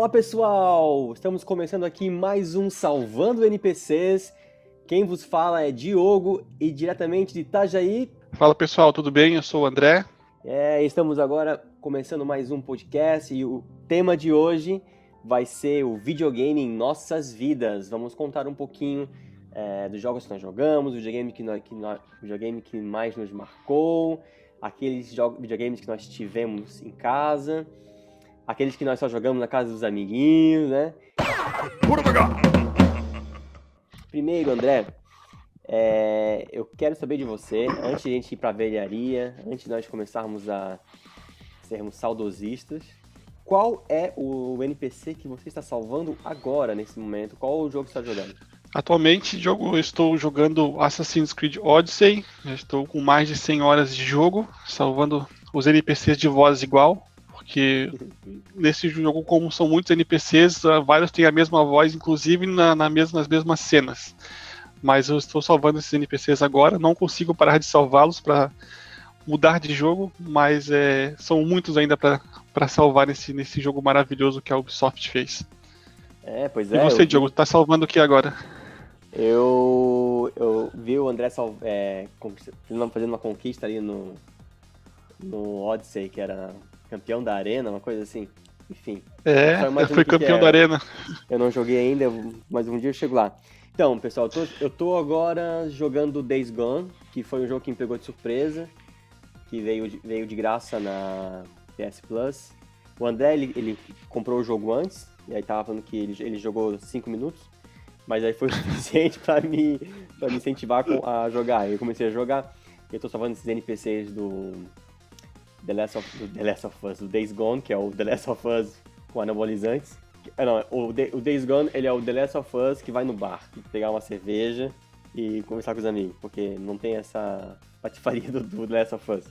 Fala pessoal, estamos começando aqui mais um Salvando NPCs. Quem vos fala é Diogo e diretamente de Itajaí. Fala pessoal, tudo bem? Eu sou o André. É, estamos agora começando mais um podcast e o tema de hoje vai ser o videogame em nossas vidas. Vamos contar um pouquinho é, dos jogos que nós jogamos, o videogame que, nós, que nós, o videogame que mais nos marcou, aqueles videogames que nós tivemos em casa, aqueles que nós só jogamos na casa dos amiguinhos, né? Primeiro, André, é, eu quero saber de você, antes de a gente ir pra velharia, antes de nós começarmos a sermos saudosistas, qual é o NPC que você está salvando agora, nesse momento? Qual o jogo que você está jogando? Atualmente jogo, estou jogando Assassin's Creed Odyssey, já estou com mais de 100 horas de jogo, salvando os NPCs de voz igual, porque nesse jogo, como são muitos NPCs, vários têm a mesma voz, inclusive na, na mesma, nas mesmas cenas. Mas eu estou salvando esses NPCs agora, não consigo parar de salvá-los para mudar de jogo, mas é, são muitos ainda para salvar nesse, nesse jogo maravilhoso que a Ubisoft fez. É, pois é. E você, Diogo, tá salvando o que agora? Eu, eu vi o André sal, é, fazendo uma conquista ali no, no Odyssey, que era campeão da arena, uma coisa assim. Enfim. É, foi campeão da arena. Eu não joguei ainda, mas um dia eu chego lá. Então, pessoal, eu tô, eu tô agora jogando Days Gone, que foi um jogo que me pegou de surpresa, que veio de, veio de graça na PS Plus. O André, ele, ele comprou o jogo antes, e aí tava falando que ele, ele jogou 5 minutos mas aí foi o suficiente para me, pra me incentivar a jogar. Aí eu comecei a jogar, e eu tô salvando esses NPCs do The Last of, The Last of Us, do Days Gone, que é o The Last of Us com anabolizantes. Ah, não, o, o Days Gone, ele é o The Last of Us que vai no bar, pegar uma cerveja e conversar com os amigos, porque não tem essa patifaria do, do The Last of Us.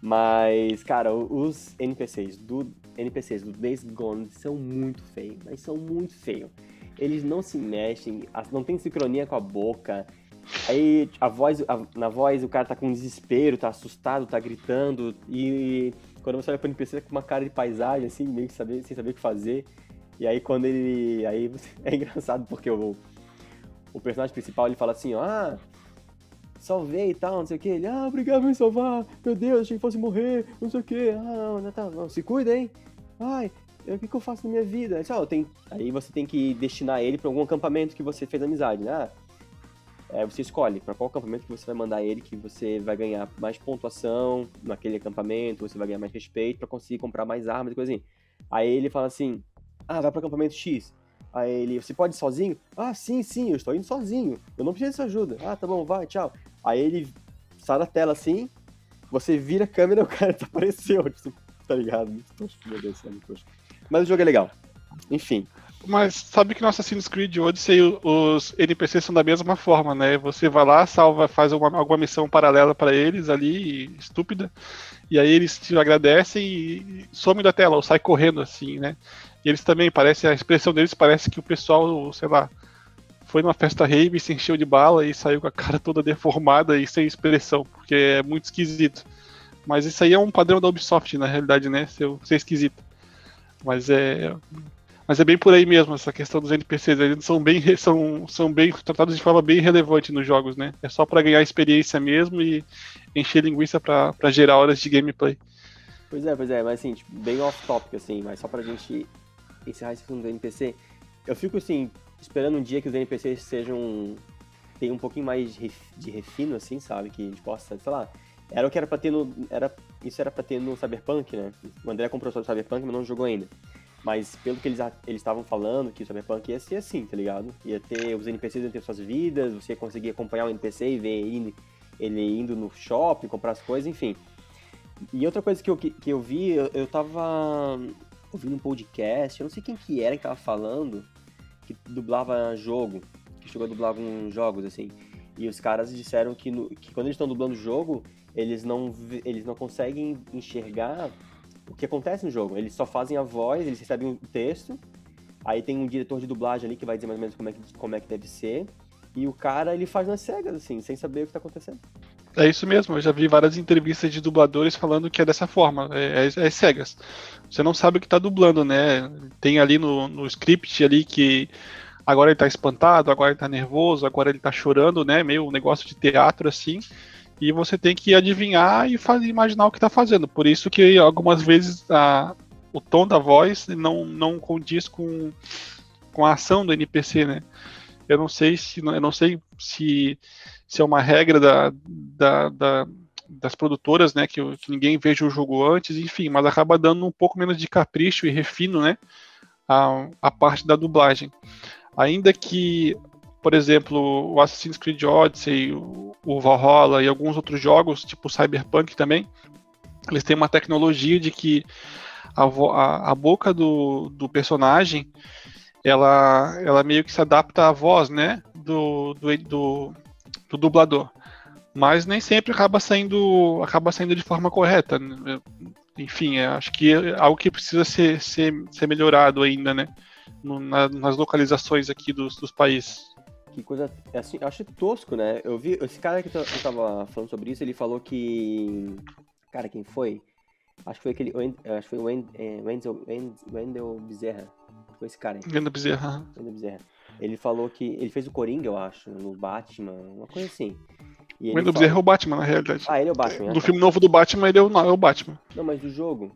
Mas, cara, os NPCs do NPCs do Days Gone são muito feios, mas são muito feios eles não se mexem, não tem sincronia com a boca. Aí a voz, a, na voz o cara tá com desespero, tá assustado, tá gritando. E quando você olha pro NPC, tá com uma cara de paisagem, assim, meio que saber, sem saber o que fazer. E aí quando ele. Aí é engraçado porque o, o personagem principal ele fala assim, ó, ah, salvei e tal, não sei o que. Ele, ah, obrigado por me salvar, meu Deus, achei que fosse morrer, não sei o que. Ah, não, não, tá, não, se cuida, hein? Ai, o que, que eu faço na minha vida? Aí, tem, aí você tem que destinar ele para algum acampamento que você fez amizade, né? Ah, é, você escolhe para qual acampamento que você vai mandar ele, que você vai ganhar mais pontuação naquele acampamento, você vai ganhar mais respeito para conseguir comprar mais armas e coisa assim. Aí ele fala assim: Ah, vai para acampamento X. Aí ele, você pode ir sozinho? Ah, sim, sim, eu estou indo sozinho. Eu não preciso de sua ajuda. Ah, tá bom, vai, tchau. Aí ele sai da tela assim, você vira a câmera e o cara desapareceu. Tipo, tá ligado? Muito tosco, meu Deus, é. Mas o jogo é legal. Enfim. Mas sabe que no Assassin's Creed Odyssey os NPCs são da mesma forma, né? Você vai lá, salva, faz uma, alguma missão paralela para eles ali, estúpida, e aí eles te agradecem e some da tela, ou sai correndo assim, né? E eles também, parece, a expressão deles parece que o pessoal, sei lá, foi numa festa rave, se encheu de bala e saiu com a cara toda deformada e sem expressão, porque é muito esquisito. Mas isso aí é um padrão da Ubisoft, na realidade, né? Ser, ser esquisito. Mas é. Mas é bem por aí mesmo, essa questão dos NPCs. Eles são bem, são, são bem tratados de forma bem relevante nos jogos, né? É só para ganhar experiência mesmo e encher linguiça para gerar horas de gameplay. Pois é, pois é, mas assim, tipo, bem off-topic, assim, mas só pra gente encerrar esse assunto do NPC, eu fico assim, esperando um dia que os NPCs sejam. tenham um pouquinho mais de refino, assim, sabe? Que a gente possa, sei lá, era o que era pra ter no. Era, isso era pra ter no Cyberpunk, né? O André comprou só o Cyberpunk, mas não jogou ainda. Mas pelo que eles estavam falando, que o Cyberpunk ia ser assim, tá ligado? Ia ter. Os NPCs iam ter suas vidas, você ia conseguir acompanhar o NPC e ver ele, ele indo no shopping, comprar as coisas, enfim. E outra coisa que eu, que, que eu vi, eu, eu tava ouvindo um podcast, eu não sei quem que era que tava falando, que dublava jogo, que chegou a dublar alguns jogos, assim. E os caras disseram que, no, que quando eles estão dublando o jogo, eles não, eles não conseguem enxergar o que acontece no jogo. Eles só fazem a voz, eles recebem o texto, aí tem um diretor de dublagem ali que vai dizer mais ou menos como é que, como é que deve ser, e o cara ele faz nas cegas, assim, sem saber o que tá acontecendo. É isso mesmo, eu já vi várias entrevistas de dubladores falando que é dessa forma, é, é, é cegas. Você não sabe o que está dublando, né? Tem ali no, no script ali que agora ele está espantado, agora ele está nervoso, agora ele está chorando, né? Meio um negócio de teatro assim. E você tem que adivinhar e fazer, imaginar o que está fazendo. Por isso que algumas vezes a, o tom da voz não, não condiz com, com a ação do NPC, né? Eu não sei se eu não sei se, se é uma regra da, da, da das produtoras, né, que, que, ninguém veja o jogo antes, enfim, mas acaba dando um pouco menos de capricho e refino, né, a, a parte da dublagem. Ainda que, por exemplo, o Assassin's Creed Odyssey, o, Valhalla e alguns outros jogos, tipo Cyberpunk também, eles têm uma tecnologia de que a, a, a boca do, do personagem ela, ela meio que se adapta à voz, né, do, do, do, do dublador. Mas nem sempre acaba saindo, acaba saindo de forma correta. Né? Enfim, acho que é algo que precisa ser, ser, ser melhorado ainda, né, no, na, nas localizações aqui dos, dos países. Que coisa, assim, eu acho tosco, né? Eu vi, esse cara que eu tava falando sobre isso, ele falou que, cara, quem foi? Acho que foi aquele, acho que foi o é, Wendell, Wendell Bezerra foi esse cara aí. Wendell Bezerra. Wendell Bezerra. Ele falou que. Ele fez o Coringa, eu acho, no Batman, uma coisa assim. o Wendell Bezerra é o Batman, na realidade. Ah, ele é o Batman. Do filme novo do Batman, ele é o, não, é o Batman. Não, mas do jogo.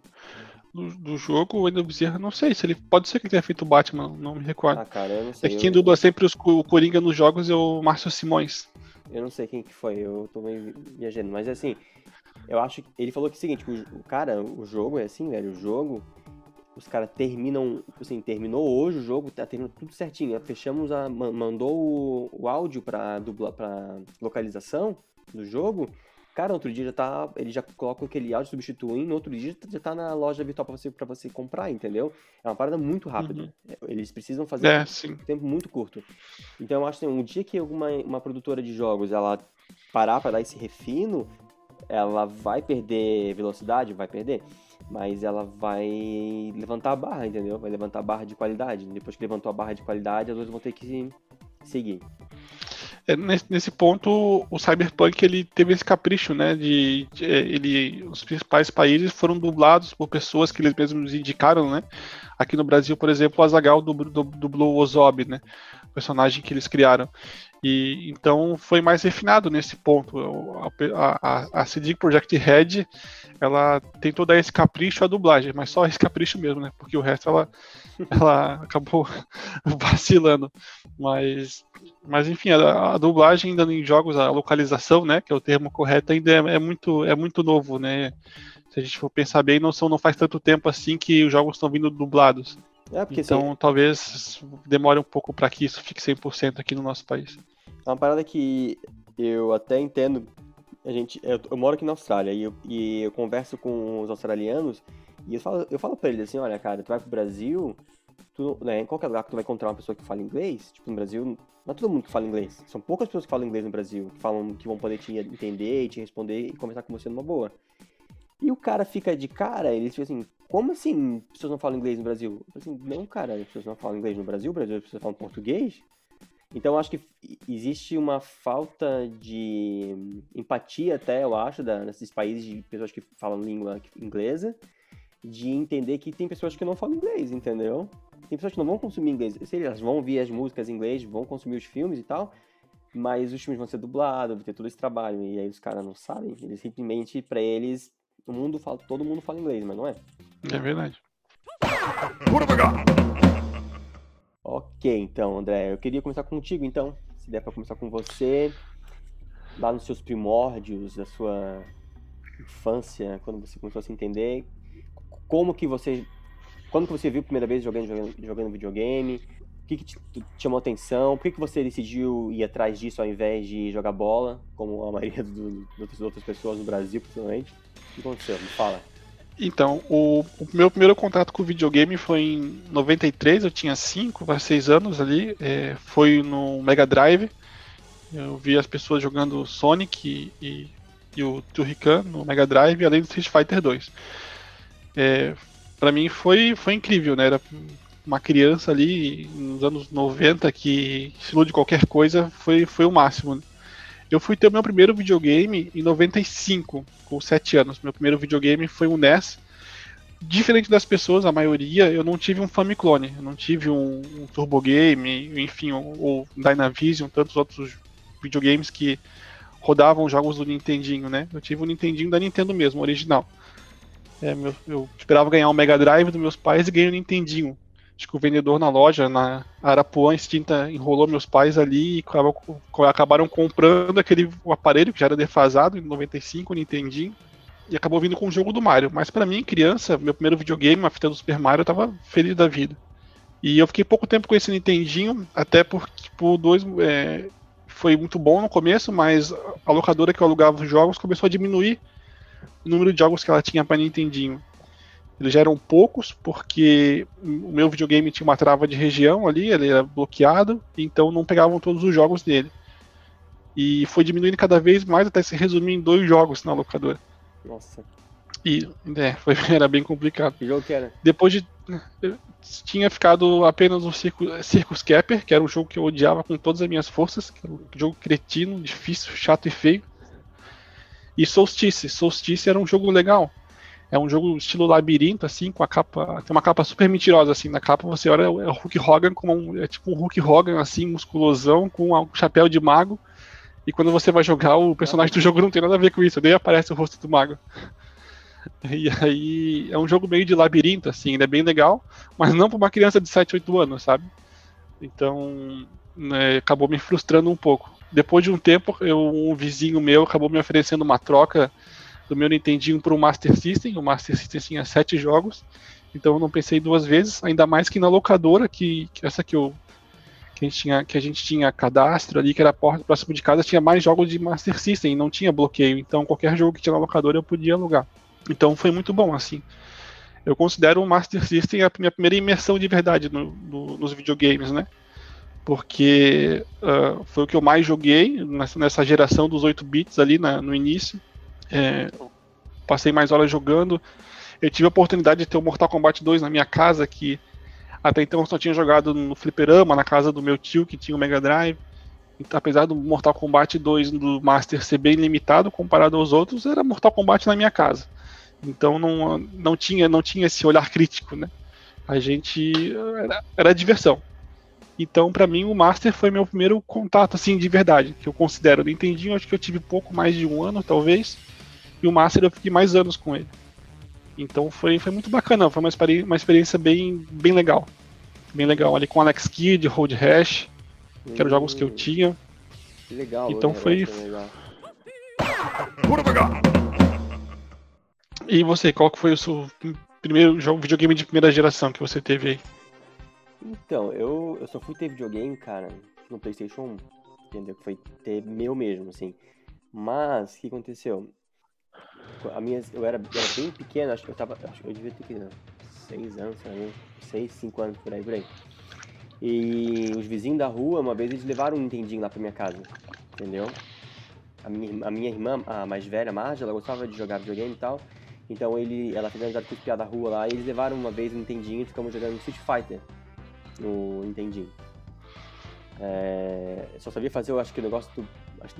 Do, do, jogo, o Wendell Bezerra, não sei se ele. Pode ser que ele tenha feito o Batman, não me recordo. Ah, cara, eu não sei. É que quem eu... dubla sempre os, o Coringa nos jogos é o Márcio Simões. Eu não sei quem que foi, eu tô meio viajando, mas assim, eu acho que. Ele falou que é o seguinte, o, o cara, o jogo é assim, velho, o jogo os caras terminam, assim, terminou hoje o jogo, tá terminando tudo certinho. Fechamos a. mandou o, o áudio pra, dubla, pra localização do jogo. Cara, outro dia já tá. Ele já coloca aquele áudio substituindo, outro dia já tá na loja virtual pra você, pra você comprar, entendeu? É uma parada muito rápida. Uhum. Eles precisam fazer é, um tempo muito curto. Então eu acho que assim, um dia que alguma uma produtora de jogos ela parar pra dar esse refino, ela vai perder velocidade? Vai perder mas ela vai levantar a barra, entendeu? Vai levantar a barra de qualidade. Depois que levantou a barra de qualidade, as outras vão ter que seguir. É, nesse, nesse, ponto, o Cyberpunk ele teve esse capricho, né? De, de, é, ele, os principais países foram dublados por pessoas que eles mesmos indicaram, né? Aqui no Brasil, por exemplo, o Azagal dublou o Ozob, né? O personagem que eles criaram. E então foi mais refinado nesse ponto. A, a, a CD Projekt Red ela tentou dar esse capricho à dublagem, mas só esse capricho mesmo, né? Porque o resto ela, ela acabou vacilando. Mas, mas enfim, a, a, dublagem ainda em jogos, a localização, né? Que é o termo correto, ainda é, é, muito, é muito novo, né? Se a gente for pensar bem, não, são, não faz tanto tempo assim que os jogos estão vindo dublados. É, então talvez demore um pouco para que isso fique 100% aqui no nosso país. É uma parada que eu até entendo a gente, eu, eu, moro aqui na Austrália e eu, e eu converso com os australianos e eu falo, eu falo pra eles assim, olha, cara, tu vai pro Brasil, tu, né, em qualquer lugar que tu vai encontrar uma pessoa que fala inglês, tipo, no Brasil, não é todo mundo que fala inglês. São poucas pessoas que falam inglês no Brasil, que falam que vão poder te entender te responder e conversar com você numa boa. E o cara fica de cara, ele fica assim, como assim pessoas não falam inglês no Brasil? Eu assim, não, cara, as pessoas não falam inglês no Brasil, no Brasil as pessoas falam português. Então, acho que existe uma falta de empatia, até, eu acho, da, nesses países de pessoas que falam língua inglesa, de entender que tem pessoas que não falam inglês, entendeu? Tem pessoas que não vão consumir inglês. Sei, elas vão ouvir as músicas em inglês, vão consumir os filmes e tal, mas os filmes vão ser dublados, vai ter todo esse trabalho. E aí os caras não sabem. Eles simplesmente, para eles, o mundo fala, todo mundo fala inglês, mas não é. É verdade. Ok, então, André, eu queria começar contigo, então, se der para começar com você, lá nos seus primórdios da sua infância, quando você começou a se entender, como que você, quando que você viu a primeira vez jogando, jogando, jogando videogame, o que, que te, te, chamou atenção, por que, que você decidiu ir atrás disso ao invés de jogar bola, como a maioria das outras pessoas no Brasil, principalmente? O que aconteceu? Me fala. Então, o, o, meu primeiro contato com videogame foi em 93, eu tinha 5 para 6 anos ali, é, foi no Mega Drive. Eu vi as pessoas jogando Sonic e, e, e o Turrican no Mega Drive, além do Street Fighter 2. É, para mim foi, foi incrível, né? Era uma criança ali nos anos 90 que estilo de qualquer coisa foi, foi o máximo. Né? Eu fui ter o meu primeiro videogame em 95, com 7 anos. Meu primeiro videogame foi um NES. Diferente das pessoas, a maioria, eu não tive um Famiclone, eu não tive um, um Turbo Game, enfim, ou Dynavision, tantos outros videogames que rodavam jogos do Nintendinho, né? Eu tive o um Nintendinho da Nintendo mesmo, original. É, meu, eu esperava ganhar um Mega Drive dos meus pais e ganhei o um Nintendinho. Acho que o vendedor na loja, na Arapuã extinta, enrolou meus pais ali e acabaram comprando aquele aparelho que já era defasado em 95, o Nintendinho. E acabou vindo com o jogo do Mario. Mas para mim, criança, meu primeiro videogame, uma fita do Super Mario, eu tava feliz da vida. E eu fiquei pouco tempo com esse Nintendinho, até porque por dois. É, foi muito bom no começo, mas a locadora que eu alugava os jogos começou a diminuir o número de jogos que ela tinha para Nintendinho. Eles já eram poucos, porque o meu videogame tinha uma trava de região ali, ele era bloqueado, então não pegavam todos os jogos dele. E foi diminuindo cada vez mais até se resumir em dois jogos na locadora. Nossa. E é, foi, era bem complicado. Que jogo que era? Depois de. Tinha ficado apenas o Circus, Circus Capper, que era um jogo que eu odiava com todas as minhas forças, que era um jogo cretino, difícil, chato e feio. E Solstice. Solstice era um jogo legal. É um jogo estilo labirinto, assim, com a capa. Tem uma capa super mentirosa, assim. Na capa você olha é o Hulk Hogan como um, é tipo um Hulk Hogan, assim, musculosão, com um chapéu de mago. E quando você vai jogar, o personagem do jogo não tem nada a ver com isso, nem aparece o rosto do mago. E aí é um jogo meio de labirinto, assim, ele é bem legal, mas não para uma criança de 7, 8 anos, sabe? Então né, acabou me frustrando um pouco. Depois de um tempo, eu, um vizinho meu acabou me oferecendo uma troca do meu Nintendinho para o Master System. O Master System tinha sete jogos, então eu não pensei duas vezes, ainda mais que na locadora, que, que essa que eu que a, gente tinha, que a gente tinha cadastro ali, que era próximo de casa, tinha mais jogos de Master System, não tinha bloqueio, então qualquer jogo que tinha na locadora eu podia alugar. Então foi muito bom, assim. Eu considero o Master System a minha primeira imersão de verdade no, no, nos videogames, né? Porque uh, foi o que eu mais joguei nessa, nessa geração dos 8 bits ali na, no início. É, passei mais horas jogando. Eu tive a oportunidade de ter o Mortal Kombat 2 na minha casa, que até então eu só tinha jogado no fliperama, na casa do meu tio, que tinha o Mega Drive. Então, apesar do Mortal Kombat 2 do Master ser bem limitado comparado aos outros, era Mortal Kombat na minha casa. Então não, não, tinha, não tinha esse olhar crítico, né? A gente. Era, era diversão. Então, para mim, o Master foi meu primeiro contato, assim, de verdade, que eu considero. Eu acho que eu tive pouco mais de um ano, talvez. E o Master eu fiquei mais anos com ele. Então foi, foi muito bacana, foi uma experiência, uma experiência bem, bem legal. Bem legal. Ali com Alex Kidd, Road Rash, que eram jogos que eu hum. tinha. Que legal. Então foi. Legal. E você, qual que foi o seu primeiro jogo, videogame de primeira geração que você teve aí? Então, eu, eu só fui ter videogame, cara, no Playstation 1. Entendeu? Foi ter meu mesmo, assim. Mas, o que aconteceu? A minha, eu, era, eu era bem pequeno, acho que eu tava. Acho que eu devia ter que. 6 anos, sabe? 6, 5 anos por aí, por aí. E os vizinhos da rua, uma vez, eles levaram um Nintendinho lá pra minha casa. Entendeu? A minha, a minha irmã, a mais velha, a Marge, ela gostava de jogar videogame e tal. Então ele, ela fez amizade com os da rua lá e eles levaram uma vez um Nintendinho e ficamos jogando Street Fighter no Nintendinho. É, só sabia fazer, eu acho que o negócio do, acho,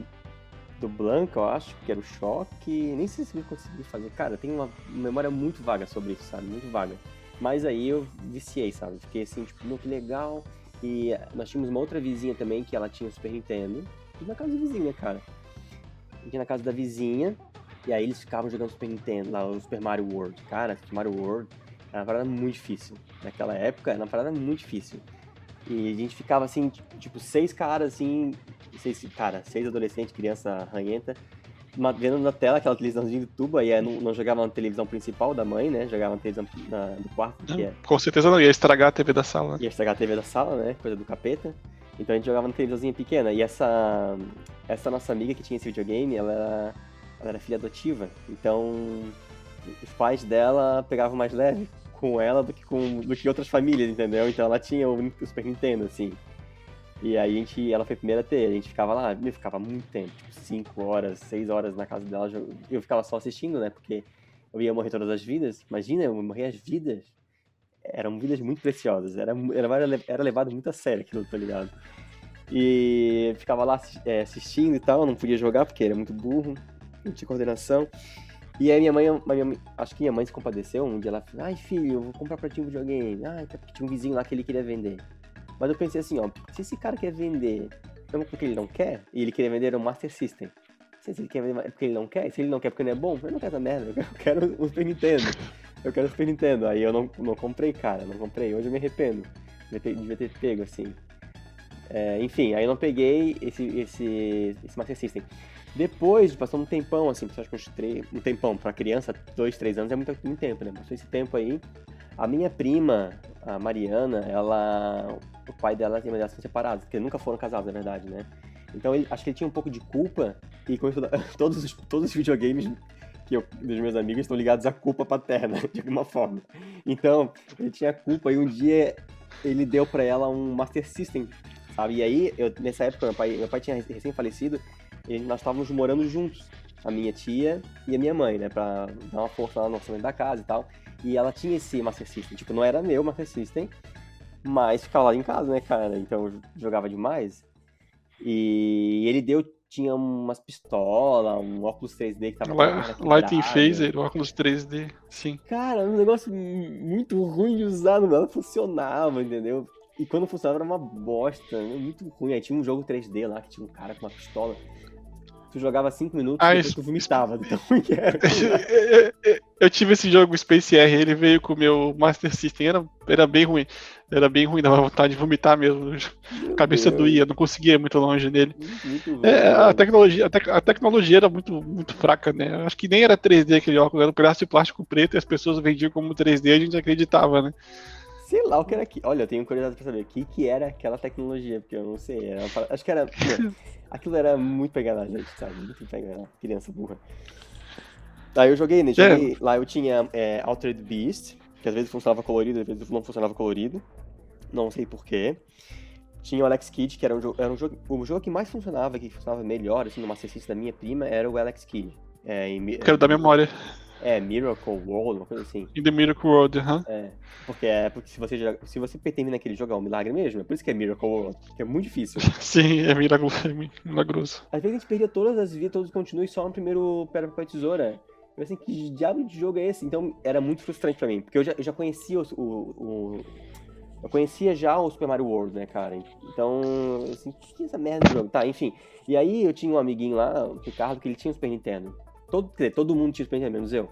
do Blanca, eu acho, que era o choque. Nem sei se eu consegui fazer. Cara, tem uma memória muito vaga sobre isso, sabe? Muito vaga. Mas aí eu viciei, sabe? Fiquei assim, tipo, muito legal. E nós tínhamos uma outra vizinha também que ela tinha o Super Nintendo. E na casa da vizinha, cara. Aqui na casa da vizinha. E aí eles ficavam jogando Super Nintendo, lá, o Super Mario World. Cara, Super Mario World era uma parada muito difícil. Naquela época era uma parada muito difícil. E a gente ficava assim, tipo, seis caras assim, seis, cara, seis adolescentes, criança ranhenta, vendo na tela aquela televisãozinha de tubo, aí não, não jogava na televisão principal da mãe, né? Jogava na televisão na, do quarto. Não, é... Com certeza não, ia estragar a TV da sala. Ia estragar a TV da sala, né? Coisa do capeta. Então a gente jogava na televisãozinha pequena. E essa, essa nossa amiga que tinha esse videogame, ela era ela era filha adotiva, então os pais dela pegavam mais leve com ela do que com do que outras famílias, entendeu? Então ela tinha o Super Nintendo, assim. E aí a gente, ela foi a primeira a ter, a gente ficava lá, eu ficava muito tempo, tipo 5 horas, 6 horas na casa dela, eu ficava só assistindo, né? Porque eu ia morrer todas as vidas. Imagina, eu morrer as vidas. Eram vidas muito preciosas, era, era, era levado muito a sério aquilo, tá ligado? E ficava lá é, assistindo e tal, não podia jogar porque era muito burro, não tinha coordenação. E aí minha mãe, minha acho que minha mãe se compadeceu, um dia ela falou, ai filho, eu vou comprar pra ti um videogame. Ai, porque tinha um vizinho lá que ele queria vender. Mas eu pensei assim, ó, se esse cara quer vender, é porque ele não quer, e ele queria vender um Master System. Se ele quer vender porque ele não quer, se ele não quer porque não é bom, eu não quero essa merda, eu quero o Super Nintendo. Eu quero o Super Nintendo. Aí eu não, não comprei, cara, não comprei. Hoje eu me arrependo. Devia ter, devia ter pego, assim. É, enfim, aí eu não peguei esse, esse, esse Master System. Depois, passou um tempão, assim, acho que uns três, um tempão, pra criança, dois, três anos é muito, muito tempo, né? Passou esse tempo aí. A minha prima, a Mariana, ela. O pai dela e a mãe dela são separados, porque nunca foram casados, na verdade, né? Então ele, acho que ele tinha um pouco de culpa e com isso, todos, os, todos os videogames que eu, dos meus amigos estão ligados à culpa paterna, de alguma forma. Então, ele tinha culpa e um dia ele deu para ela um Master System, sabe? E aí, eu, nessa época, meu pai, meu pai tinha recém-falecido e nós estávamos morando juntos, a minha tia e a minha mãe, né? Pra dar uma força lá no orçamento da casa e tal. E ela tinha esse Master System, tipo, não era meu Master System, mas ficava lá em casa, né, cara? Então eu jogava demais. E ele deu, tinha umas pistolas, um óculos 3D que tava. Lighting Phaser, óculos 3D, sim. Cara, um negócio muito ruim de usar, não funcionava, entendeu? E quando funcionava era uma bosta, né? muito ruim. Aí tinha um jogo 3D lá que tinha um cara com uma pistola tu jogava 5 minutos ah, e depois tu vomitava. Então, eu tive esse jogo Space R, ele veio com o meu Master System, era, era bem ruim. Era bem ruim, dava vontade de vomitar mesmo. A cabeça Deus. doía, não conseguia ir muito longe nele. Muito é, a, tecnologia, a, te, a, tecnologia era muito, muito fraca, né? Acho que nem era 3D aquele óculos, era um pedaço de plástico preto e as pessoas vendiam como 3D e a gente acreditava, né? Sei lá o que era aqui. Olha, eu tenho curiosidade pra saber o que, que era aquela tecnologia, porque eu não sei. Era uma... Acho que era. aquilo era muito pegar na gente, sabe? Muito pegar na criança burra. Aí eu joguei, né? Joguei, é. Lá eu tinha é, Altered Beast, que às vezes funcionava colorido, às vezes não funcionava colorido. Não sei porquê. Tinha o Alex Kidd, que era um jogo. Era um jogo. O jogo que mais funcionava, que funcionava melhor, assim, Master System da minha prima, era o Alex Kidd. É, em, Quero dar memória. É, Miracle World, uma coisa assim. In the Miracle World, aham. Uh -huh. É, porque, é, porque se você, se você termina naquele jogo é um milagre mesmo, é por isso que é Miracle World, que é muito difícil. Sim, é, milagro, é milagroso. Às vezes a gente perdia todas as vidas, todos os continuos só no primeiro Pedra, Papel Tesoura. Eu assim, que diabo de jogo é esse? Então era muito frustrante pra mim, porque eu já, eu já conhecia o, o, o eu conhecia já o Super Mario World, né, cara? Então, assim, o que é essa merda de jogo? Tá, enfim. E aí eu tinha um amiguinho lá, o Ricardo, que ele tinha o Super Nintendo. Todo, quer dizer, todo mundo tinha Super Nintendo, menos eu.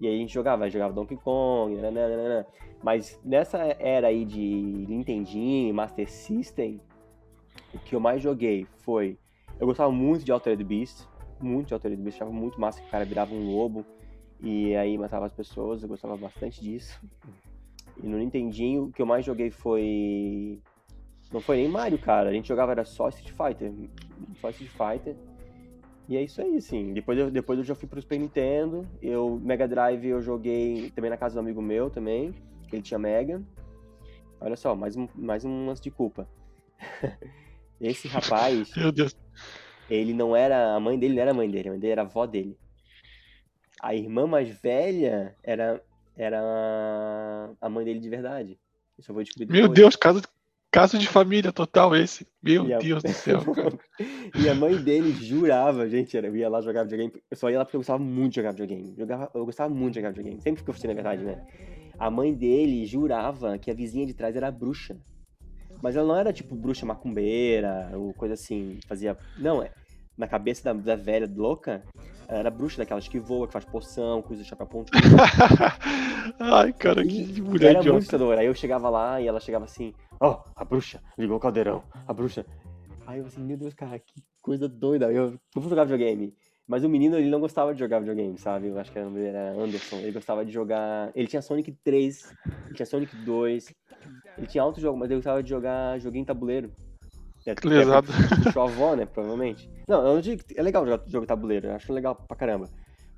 E aí a gente jogava, jogava Donkey Kong, nananana. Né, né, né, mas nessa era aí de Nintendinho, Master System, o que eu mais joguei foi... Eu gostava muito de Altered Beast, muito de Altered Beast, achava muito massa que o cara virava um lobo e aí matava as pessoas, eu gostava bastante disso. E no Nintendinho, o que eu mais joguei foi... Não foi nem Mario, cara, a gente jogava era só Street Fighter, só Street Fighter. E é isso aí, assim. Depois eu, depois eu já fui pro Super Nintendo. Eu, Mega Drive eu joguei também na casa do amigo meu também, ele tinha Mega. Olha só, mais um, mais um lance de culpa. Esse rapaz. Meu Deus. Ele não era. A mãe dele não era a mãe dele, a mãe dele era a avó dele. A irmã mais velha era, era a mãe dele de verdade. Isso eu vou descobrir depois. Meu Deus, caso, Caso de família total esse. Meu a... Deus do céu. e a mãe dele jurava, gente, eu ia lá jogar videogame. Eu só ia lá porque eu gostava muito de jogar videogame. Eu, jogava, eu gostava muito de jogar videogame. Sempre que eu na verdade, né? A mãe dele jurava que a vizinha de trás era bruxa. Mas ela não era tipo bruxa macumbeira ou coisa assim, fazia. Não, é. Na cabeça da, da velha louca, ela era bruxa daquelas que voa, que faz poção, coisa de chapéu ponto. Ai, cara, que mulher Era muito assustadora. Aí eu chegava lá e ela chegava assim, ó, oh, a bruxa, ligou o caldeirão, a bruxa. Aí eu assim, meu Deus, cara, que coisa doida. Eu vou jogar videogame. Mas o menino, ele não gostava de jogar videogame, sabe? Eu acho que era Anderson. Ele gostava de jogar... Ele tinha Sonic 3, ele tinha Sonic 2. Ele tinha alto jogo, mas ele gostava de jogar joguinho em tabuleiro. É, Lesado. É sua avó, né? Provavelmente. Não, eu não digo que é legal jogar jogo tabuleiro. Eu acho legal pra caramba.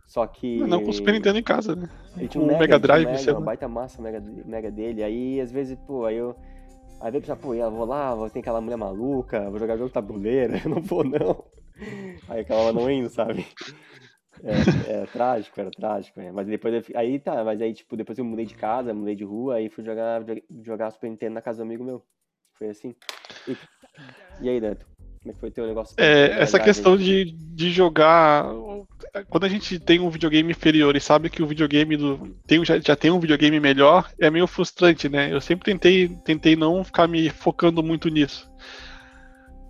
Só que. Não, não com o Super Nintendo em casa, né? Ele tinha um Mega, Mega Drive, Mega, uma baita massa Mega, Mega dele. Aí, às vezes, pô, aí eu. Aí veio pensar, pô, eu vou lá, vou ter aquela mulher maluca, vou jogar jogo tabuleiro, eu não vou não. Aí acabava não indo, sabe? É, é, trágico, era trágico, né? Mas depois eu, aí tá, mas aí tipo, depois eu mudei de casa, mudei de rua, aí fui jogar, jogar Super Nintendo na casa do amigo meu. Foi assim. E E aí, Neto? Como é que foi teu negócio? É, essa questão de, de jogar. Quando a gente tem um videogame inferior e sabe que o videogame do, tem, já, já tem um videogame melhor, é meio frustrante, né? Eu sempre tentei, tentei não ficar me focando muito nisso.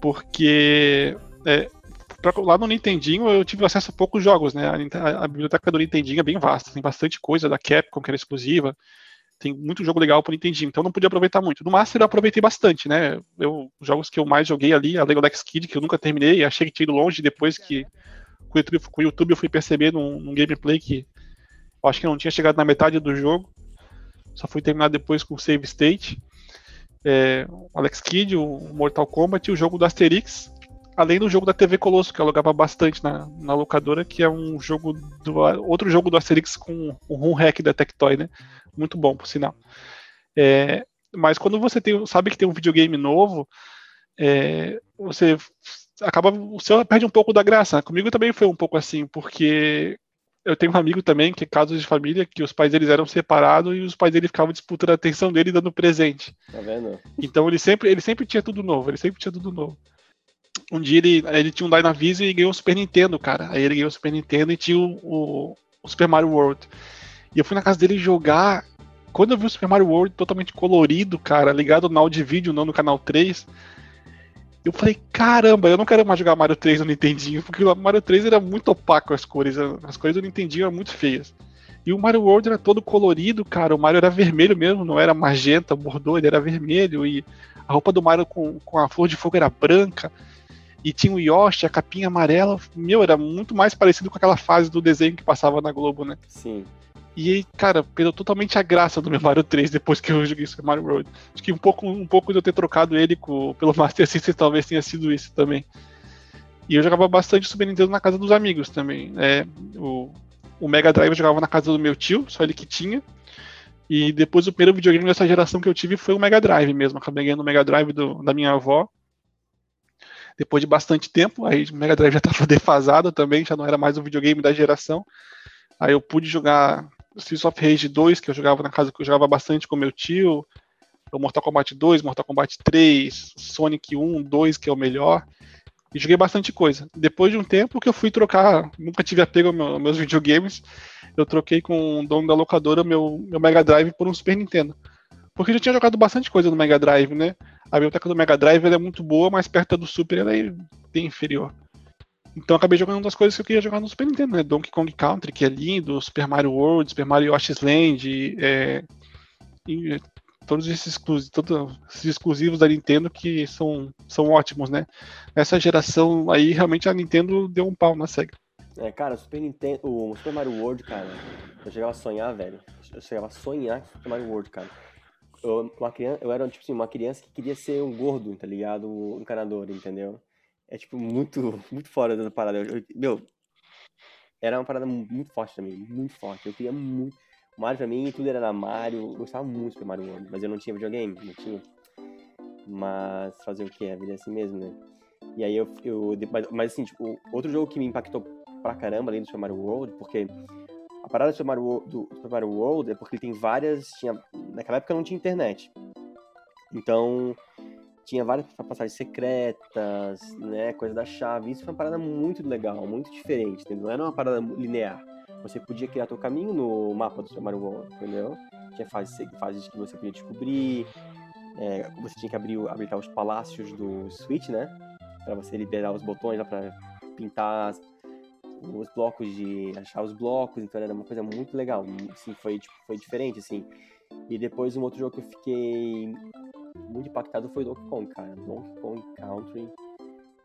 Porque é, pra, lá no Nintendinho eu tive acesso a poucos jogos, né? A, a, biblioteca do Nintendinho é bem vasta, tem bastante coisa da Capcom que era exclusiva tem muito jogo legal pro Nintendinho, então não podia aproveitar muito. No Master eu aproveitei bastante, né? Eu, os jogos que eu mais joguei ali, a Lego Dex Kid, que eu nunca terminei, achei que tinha ido longe depois que com o YouTube, eu fui perceber num, num, gameplay que eu acho que não tinha chegado na metade do jogo. Só fui terminar depois com o Save State. É, Alex Kidd, o Mortal Kombat e o jogo do Asterix, além do jogo da TV Colosso, que eu alugava bastante na, na locadora, que é um jogo do outro jogo do Asterix com o Run Hack da Tectoy, né? Muito bom, por sinal. É, mas quando você tem, sabe que tem um videogame novo, é, você acaba, você perde um pouco da graça. Comigo também foi um pouco assim, porque eu tenho um amigo também, que é casos de família, que os pais deles eram separados e os pais dele ficavam disputando a atenção dele dando presente. Tá vendo? Então ele sempre, ele sempre tinha tudo novo, ele sempre tinha tudo novo. Um dia ele, ele tinha um Dynavision e ganhou o Super Nintendo, cara. Aí ele ganhou o Super Nintendo e tinha o, o, o Super Mario World. E eu fui na casa dele jogar. Quando eu vi o Super Mario World totalmente colorido, cara, ligado no áudio vídeo, não no canal 3, eu falei, caramba, eu não quero mais jogar Mario 3 no Nintendinho, porque o Mario 3 era muito opaco as cores, as cores do Nintendinho eram muito feias. E o Mario World era todo colorido, cara, o Mario era vermelho mesmo, não era magenta, bordô, ele era vermelho, e a roupa do Mario com, com a flor de fogo era branca, e tinha o Yoshi, a capinha amarela, meu, era muito mais parecido com aquela fase do desenho que passava na Globo, né? Sim. E aí, cara, perdeu totalmente a graça do meu Mario 3 depois que eu joguei Super Mario World. Acho que um pouco, um pouco de eu ter trocado ele com, pelo Master System talvez tenha sido isso também. E eu jogava bastante Super Nintendo na casa dos amigos também. É, o, o Mega Drive eu jogava na casa do meu tio, só ele que tinha. E depois o primeiro videogame dessa geração que eu tive foi o Mega Drive mesmo. Acabei ganhando o Mega Drive do, da minha avó. Depois de bastante tempo, aí o Mega Drive já estava defasado também, já não era mais o videogame da geração. Aí eu pude jogar Streets of Rage 2, que eu jogava na casa que eu jogava bastante com meu tio, o Mortal Kombat 2, Mortal Kombat 3, Sonic 1, 2, que é o melhor. E joguei bastante coisa. Depois de um tempo que eu fui trocar, nunca tive apego aos meus videogames, eu troquei com o dono da locadora meu, meu Mega Drive por um Super Nintendo. Porque eu já tinha jogado bastante coisa no Mega Drive, né? A biblioteca do Mega Drive é muito boa, mas perto do Super ela é bem inferior. Então acabei jogando uma das coisas que eu queria jogar no Super Nintendo, né? Donkey Kong Country, que é lindo, Super Mario World, Super Mario Yoshi's Land, é, e, todos esses exclusivos, todos esses exclusivos da Nintendo que são, são ótimos, né? Nessa geração aí, realmente a Nintendo deu um pau na SEGA. É, cara, Super Nintendo, o Super Mario World, cara, eu chegava a sonhar, velho. Eu chegava a sonhar com Super Mario World, cara. Eu, uma criança, eu era, tipo assim, uma criança que queria ser um gordo, tá ligado? Um encanador, entendeu? É tipo muito, muito fora da parada. Eu, eu, meu, era uma parada muito forte também, muito forte. Eu queria muito. Mario pra mim, tudo era na Mario. Eu gostava muito do Mario World, mas eu não tinha videogame, não tinha. Mas fazer o que? A vida é assim mesmo, né? E aí eu. eu mas, mas assim, tipo, outro jogo que me impactou pra caramba, além do Super Mario World, porque a parada do Super Mario World, do Super Mario World é porque ele tem várias. Tinha, naquela época não tinha internet. Então, tinha várias passagens secretas, né, coisa da chave. Isso foi uma parada muito legal, muito diferente, entendeu? Não era uma parada linear. Você podia criar seu caminho no mapa do Super Mario World, entendeu? Tinha fases, fases que você podia descobrir, é, você tinha que abrir, habilitar os palácios do Switch, né? Para você liberar os botões lá para pintar os blocos de achar os blocos, então era uma coisa muito legal. Assim, foi tipo, foi diferente assim. E depois um outro jogo que eu fiquei muito impactado foi Donkey Kong, cara. Donkey Kong Country.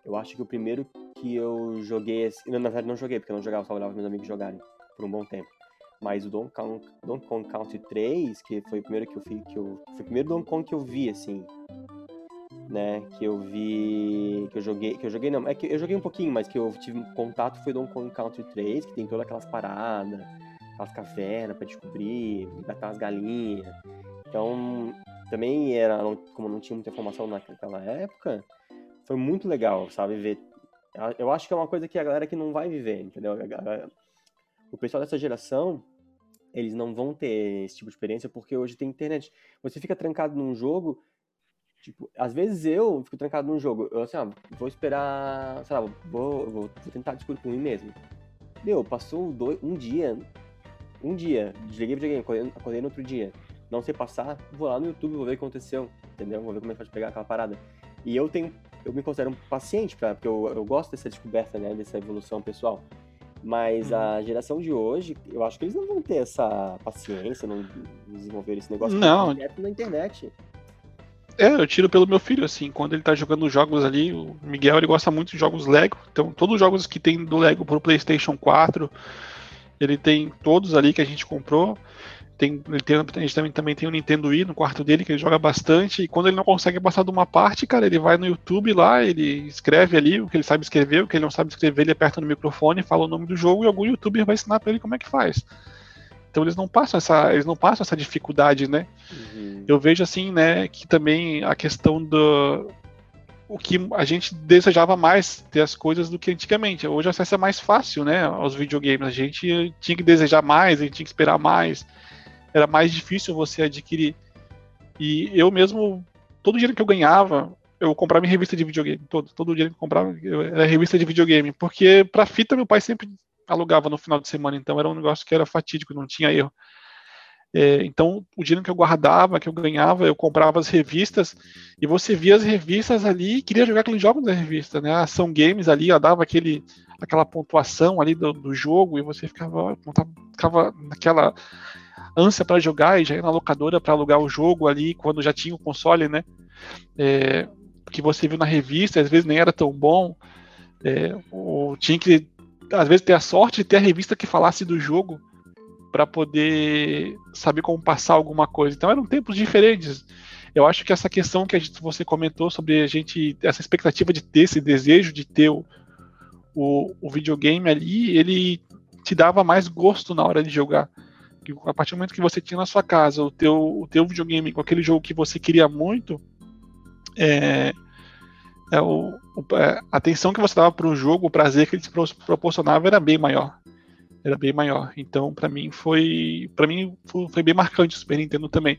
Eu acho que o primeiro que eu joguei. Na verdade, não joguei, porque eu não jogava, só olhava meus amigos jogarem por um bom tempo. Mas o Donkey Kong, Donkey Kong Country 3, que foi o primeiro que eu fiz, que eu. Foi o primeiro Donkey Kong que eu vi, assim. Né? Que eu vi. Que eu joguei. Que eu joguei, não. É que eu joguei um pouquinho, mas que eu tive contato foi Donkey Kong Country 3, que tem todas aquelas paradas, aquelas cavernas pra descobrir, matar as galinhas. Então, também era, como não tinha muita informação naquela época, foi muito legal, sabe, ver. Eu acho que é uma coisa que a galera que não vai viver, entendeu? O pessoal dessa geração, eles não vão ter esse tipo de experiência porque hoje tem internet. Você fica trancado num jogo, Tipo, às vezes eu fico trancado num jogo, eu assim, ah, vou esperar, sei lá, vou, vou, vou tentar descobrir por mim mesmo. Meu, passou dois, um dia, um dia, desliguei o videogame, acordei, acordei no outro dia, não sei passar, vou lá no YouTube, vou ver o que aconteceu, entendeu? Vou ver como é que pode pegar aquela parada. E eu tenho, eu me considero um paciente, pra, porque eu, eu gosto dessa descoberta, né, dessa evolução pessoal. Mas Uhum. a geração de hoje, eu acho que eles não vão ter essa paciência, não desenvolver esse negócio Não. direto na internet. É, eu tiro pelo meu filho, assim, quando ele tá jogando jogos ali, o Miguel ele gosta muito de jogos Lego, então todos os jogos que tem do Lego pro Playstation 4, ele tem todos ali que a gente comprou, tem, ele tem, a gente também, também tem o Nintendo Wii no quarto dele, que ele joga bastante, e quando ele não consegue passar de uma parte, cara, ele vai no YouTube lá, ele escreve ali o que ele sabe escrever, o que ele não sabe escrever, ele aperta no microfone, fala o nome do jogo, e algum youtuber vai ensinar pra ele como é que faz. Então eles não passam essa, eles não passam essa dificuldade, né? Uhum. eu vejo assim, né, que também a questão do o que a gente desejava mais ter as coisas do que antigamente. Hoje o acesso é mais fácil, né, aos videogames. A gente tinha que desejar mais, a gente tinha que esperar mais. Era mais difícil você adquirir. E eu mesmo, todo dinheiro que eu ganhava, eu comprava em revista de videogame. Todo, todo dinheiro que eu comprava eu- era revista de videogame. Porque pra fita meu pai sempre alugava no final de semana, então era um negócio que era fatídico, não tinha erro. É, então, o dinheiro que eu guardava, que eu ganhava, eu comprava as revistas e você via as revistas ali e queria jogar aqueles jogos da revista, né? A Ação Games ali, ó, dava aquele, aquela pontuação ali do, do jogo e você ficava, montava- ficava naquela ânsia para jogar e já ia na locadora para alugar o jogo ali quando já tinha o console, né? É, que você viu na revista, às vezes nem era tão bom. É, ou tinha que, às vezes, ter a sorte de ter a revista que falasse do jogo para poder saber como passar alguma coisa. Então eram tempos diferentes. Eu acho que essa questão que gente, você comentou sobre a gente, essa expectativa de ter, esse desejo de ter o, o, o videogame ali, ele te dava mais gosto na hora de jogar. Que A partir do momento que você tinha na sua casa o teu, o teu videogame com aquele jogo que você queria muito, é, é o, o- é, a atenção que você dava para o jogo, o prazer que ele te pro- proporcionava era bem maior era bem maior. Então, pra mim foi, para mim foi, bem marcante o Super Nintendo também.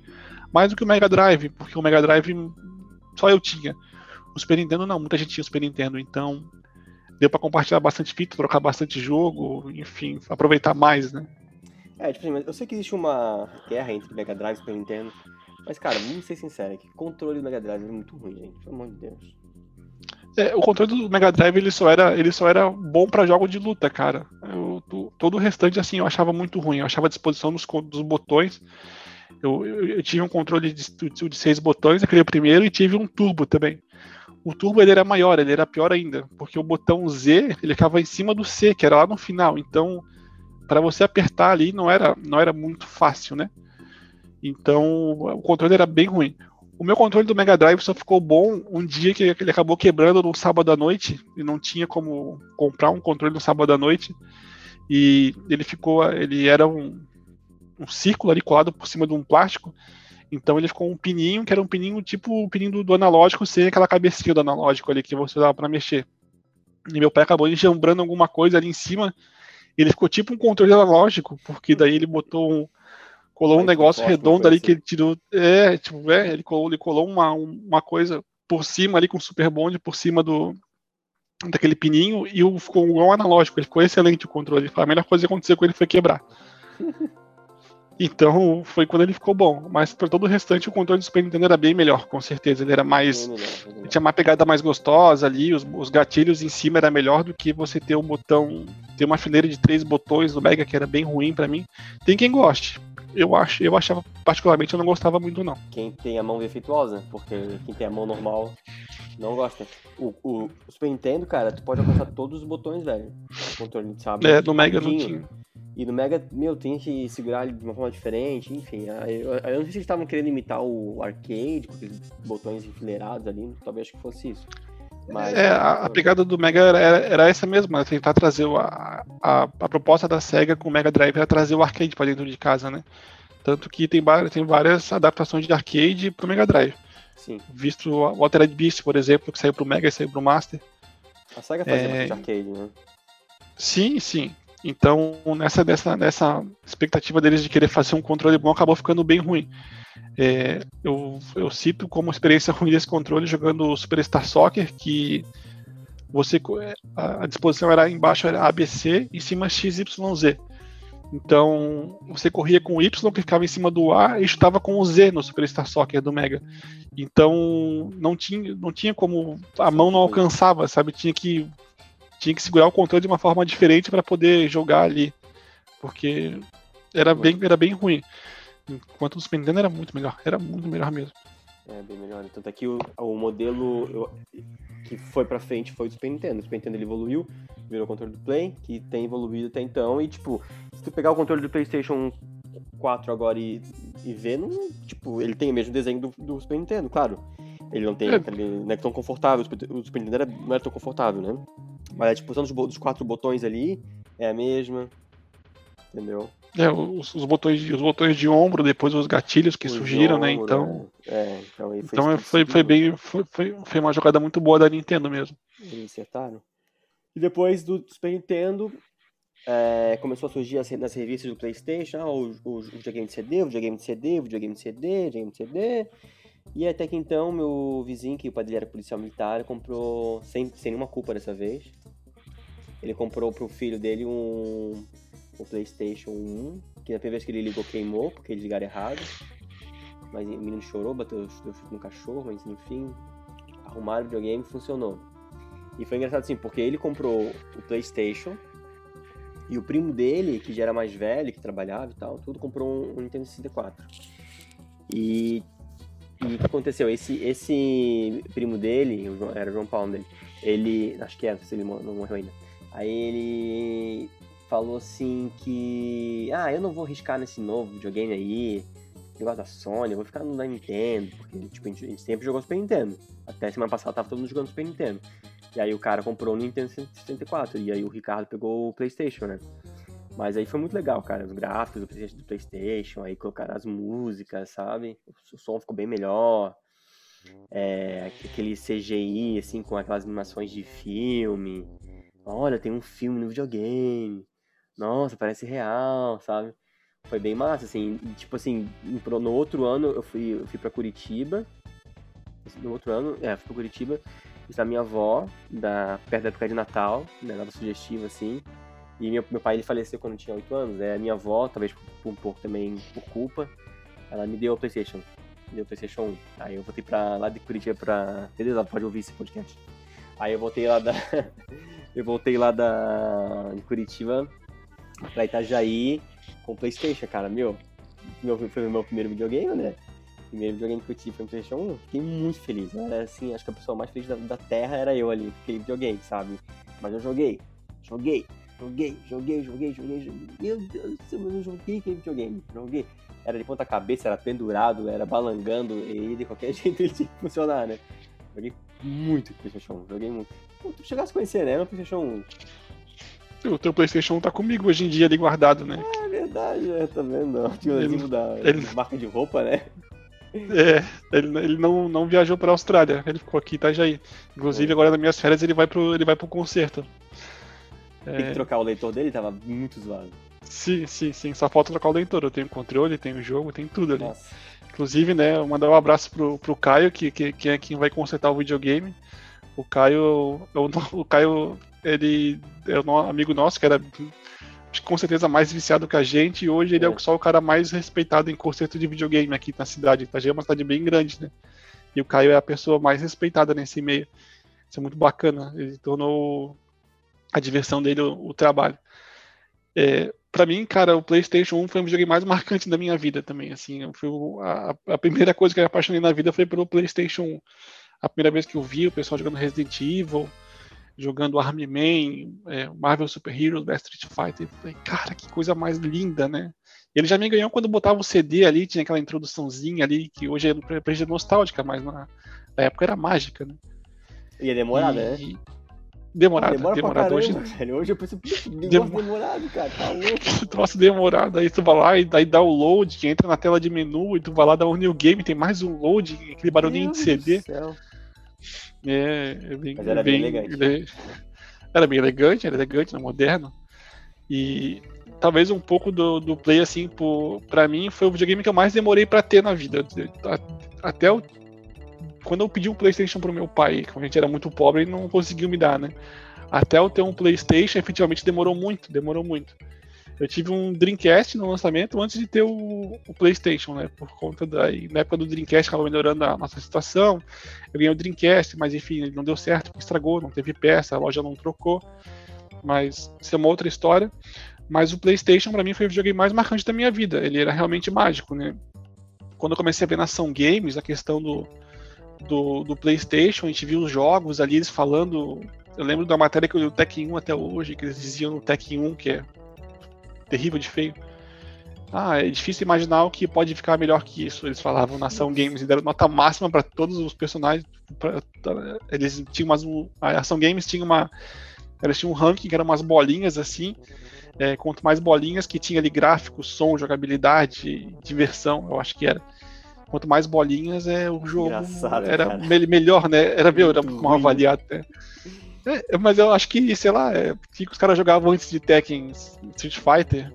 Mais do que o Mega Drive, porque o Mega Drive só eu tinha. O Super Nintendo não, muita gente tinha o Super Nintendo, então deu pra compartilhar bastante fita, trocar bastante jogo, enfim, aproveitar mais, né? É, tipo assim, eu sei que existe uma guerra entre Mega Drive e Super Nintendo, mas, cara, vamos ser sinceros, que o controle do Mega Drive é muito ruim, gente, pelo amor de Deus. É, o controle do Mega Drive ele só era, ele só era bom pra jogos de luta, cara. Eu- to- todo o restante assim eu achava muito ruim. Eu achava a disposição dos, dos botões. Eu, eu- eu tive um controle de, de seis botões, aquele primeiro, e tive um turbo também. O turbo ele era maior, ele era pior ainda, porque o botão Z ele ficava em cima do C, que era lá no final. Então, para você apertar ali não era, não era muito fácil, né? Então, o controle era bem ruim. O meu controle do Mega Drive só ficou bom um dia que ele acabou quebrando no sábado à noite e não tinha como comprar um controle no sábado à noite. E ele ficou, ele era um, um círculo ali colado por cima de um plástico. Então ele ficou um pininho, que era um pininho tipo o pininho do, do analógico, sem aquela cabecinha do analógico ali que você usava para mexer. E meu pai acabou enjambrando alguma coisa ali em cima. Ele ficou tipo um controle analógico, porque daí ele botou um, colou um negócio redondo ali coisa que ele tirou. É, tipo, é, ele colou, ele colou uma, uma coisa por cima ali com super bond por cima do daquele pininho e o, ficou igual um analógico. Ele ficou excelente o controle. A melhor coisa que aconteceu com ele foi quebrar. Então foi quando ele ficou bom. Mas para todo o restante o controle do Super Nintendo era bem melhor, com certeza. Ele era mais. Tinha uma pegada mais gostosa ali, os, os gatilhos em cima era melhor do que você ter um botão, ter uma fileira de três botões no Mega que era bem ruim para mim. Tem quem goste. Eu acho, eu achava particularmente eu não gostava muito não. Quem tem a mão defeituosa, porque quem tem a mão normal não gosta. O, o, o Super Nintendo, cara, tu pode alcançar todos os botões, velho. O controle, sabe? É, no Mega não tinha. E no Mega, meu, tem que segurar ele de uma forma diferente, enfim. Aí Eu, aí eu não sei se eles estavam querendo imitar o arcade, com aqueles botões enfileirados ali, talvez acho que fosse isso. Mas, É, a, a pegada do Mega era, era, essa mesma, tentar trazer o- a, a, a proposta da SEGA com o Mega Drive era trazer o arcade para dentro de casa, né? Tanto que tem, várias- tem várias adaptações de arcade pro Mega Drive. Sim, Visto o Altered Beast, por exemplo, que saiu pro Mega e saiu pro Master. a SEGA fazia É. arcade, né? Sim, sim. Então, nessa, nessa, nessa expectativa deles de querer fazer um controle bom, acabou ficando bem ruim. É, eu, eu cito como experiência ruim desse controle jogando Superstar Soccer, que você a disposição era embaixo era ABC, em cima XYZ. Então, você corria com o Y, que ficava em cima do A, e estava com o Z no Superstar Soccer do Mega. Então, não tinha, não tinha como. A mão não alcançava, sabe? Tinha que, tinha que segurar o controle de uma forma diferente para poder jogar ali. Porque era bem, era bem ruim. Enquanto o Super Nintendo era muito melhor. Era muito melhor mesmo. É, bem melhor. Tanto é que o, o modelo eu, que foi pra frente foi o Super Nintendo. O Super Nintendo ele evoluiu, virou o controle do Play, que tem evoluído até então. E, tipo, se tu pegar o controle do PlayStation 4 agora e, e ver, não, tipo, ele tem o mesmo desenho do, do Super Nintendo, claro. Ele não tem, é. ele não é tão confortável. O Super Nintendo não era tão confortável, né? Mas, tipo, usando os, os quatro botões ali, é a mesma. Entendeu? É, os, os, botões de, os botões de ombro, depois os gatilhos que surgiram, né? ombro, né? Então. É, então, foi, então foi, foi, bem. Foi, foi, foi uma jogada muito boa da Nintendo mesmo. Eles acertaram. E depois do Super Nintendo, é, começou a surgir as, nas revistas do PlayStation, ah, o, o, o videogame de CD, o videogame de CD, o videogame de CD, o videogame de CD. E até que então, meu vizinho, que o pai dele era policial militar, comprou, sem, sem nenhuma culpa dessa vez, ele comprou pro filho dele um o PlayStation 1, que na primeira vez que ele ligou queimou, porque eles ligaram errado. Mas o menino chorou, bateu o chute no cachorro, mas enfim, arrumaram o videogame e funcionou. E foi engraçado assim, porque ele comprou o PlayStation e o primo dele, que já era mais velho, que trabalhava e tal, tudo comprou um, um Nintendo 64. E, e o que aconteceu? Esse, esse primo dele, era o João Paulo dele, ele, acho que era, se ele não morreu ainda. Aí ele falou assim que. Ah, eu não vou arriscar nesse novo videogame aí, negócio da Sony, eu vou ficar no da Nintendo, porque tipo, a, gente, a gente sempre jogou Super Nintendo. Até semana passada tava todo mundo jogando Super Nintendo. E aí o cara comprou o Nintendo 64, e aí o Ricardo pegou o Playstation, né? Mas aí foi muito legal, cara, os gráficos do Playstation, aí colocaram as músicas, sabe? O som ficou bem melhor. É, aquele CGI, assim, com aquelas animações de filme. Olha, tem um filme no videogame nossa, parece real, sabe? Foi bem massa, assim, tipo assim, no outro ano eu fui, eu fui pra Curitiba, no outro ano, é, fui pra Curitiba, visitar minha avó, da, perto da época de Natal, né, nada sugestivo, assim, e meu, meu pai, ele faleceu quando eu tinha 8 anos, é, minha avó, talvez por, um pouco também por culpa, ela me deu o Playstation, me deu o Playstation 1, aí eu voltei pra, lá de Curitiba pra, beleza, pode ouvir esse podcast, aí eu voltei lá da, eu voltei lá da, de Curitiba pra Itajaí com Playstation, cara. Meu, meu foi o meu primeiro videogame, né? O primeiro videogame que eu tive foi o Playstation 1. Fiquei muito feliz. Eu era assim, acho que a pessoa mais feliz da, da Terra era eu ali, aquele videogame, sabe? Mas eu joguei, joguei, joguei, joguei, joguei, joguei, joguei. Meu Deus do céu, mas eu joguei aquele videogame. Joguei. Era de ponta cabeça, era pendurado, era balangando, e de qualquer jeito ele tinha que funcionar, né? Joguei muito PlayStation 1, joguei muito. Pô, tu chegasse a conhecer, né? No PlayStation 1. O teu PlayStation tá comigo hoje em dia ali guardado, né? Ah, é verdade, é, tá vendo? Tinha um ele, da ele... marca de roupa, né? É, ele, ele não, não viajou pra Austrália, ele ficou aqui em Itajaí. Inclusive, é. agora nas minhas férias ele vai pro, ele vai pro concerto. Tem é... que trocar o leitor dele, tava muito zoado. Sim, sim, sim. Só falta trocar o leitor. Eu tenho controle, tenho jogo, tem tudo ali. Nossa. Inclusive, né, mandar um abraço pro, pro Caio, que, que, que é quem vai consertar o videogame. O Caio, o, o Caio ele é um amigo nosso que era com certeza mais viciado que a gente, e hoje ele é, é só o cara mais respeitado em concerto de videogame aqui na cidade. Itajaí é uma cidade bem grande, né? E o Caio é a pessoa mais respeitada nesse meio. Isso é muito bacana. Ele tornou a diversão dele o, o trabalho. É, para mim, cara, o PlayStation 1 foi o videogame mais marcante da minha vida também. Assim, foi a, a primeira coisa que eu me apaixonei na vida foi pelo PlayStation 1. A primeira vez que eu vi o pessoal jogando Resident Evil, jogando Army Man, é, Marvel Super Heroes, Best Street Fighter. falei, cara, que coisa mais linda, né? Ele já me ganhou quando botava o CD ali, tinha aquela introduçãozinha ali, que hoje é pra gente nostálgica, mas na, na, época era mágica, né? E é demorada, né? Demorado, Demora demorado. hoje, velho. hoje eu penso, negócio demorado, cara, tá louco. Troço demorado, aí tu vai lá e daí dá o load, que entra na tela de menu, e tu vai lá dar o new game, tem mais um load, aquele barulhinho Deus de CD. É, é bem, Mas era bem, bem elegante. Era bem elegante, era elegante, era moderno. E talvez um pouco do, do Play, assim, por, pra mim, foi o videogame que eu mais demorei para ter na vida. Até o, quando eu pedi um PlayStation pro meu pai, quando a gente era muito pobre, ele não conseguiu me dar, né? Até eu ter um PlayStation, efetivamente demorou muito, demorou muito. Eu tive um Dreamcast no lançamento antes de ter o, o PlayStation, né? Por conta da. Na época do Dreamcast estava melhorando a nossa situação. Eu ganhei o Dreamcast, mas enfim, ele não deu certo, estragou, não teve peça, a loja não trocou. Mas isso é uma outra história. Mas o PlayStation, para mim, foi o videogame mais marcante da minha vida. Ele era realmente mágico, né? Quando eu comecei a ver nação games, a questão do, do, do PlayStation, a gente viu os jogos ali, eles falando. Eu lembro da matéria que eu li o Tekken 1 até hoje, que eles diziam no Tekken 1, que é terrível de feio. Ah, é difícil imaginar o que pode ficar melhor que isso. Eles falavam Nação Games e deram nota máxima para todos os personagens. Pra, eles tinham umas. A Ação Games tinha uma. Eles tinham um ranking que eram umas bolinhas assim. É, quanto mais bolinhas que tinha ali gráfico, som, jogabilidade, diversão, eu acho que era. Quanto mais bolinhas, é o jogo Engraçado, era me melhor, né? Era meu, era mal avaliado. Né? É, mas eu acho que, sei lá, é, que os caras jogavam antes de Tekken Street Fighter.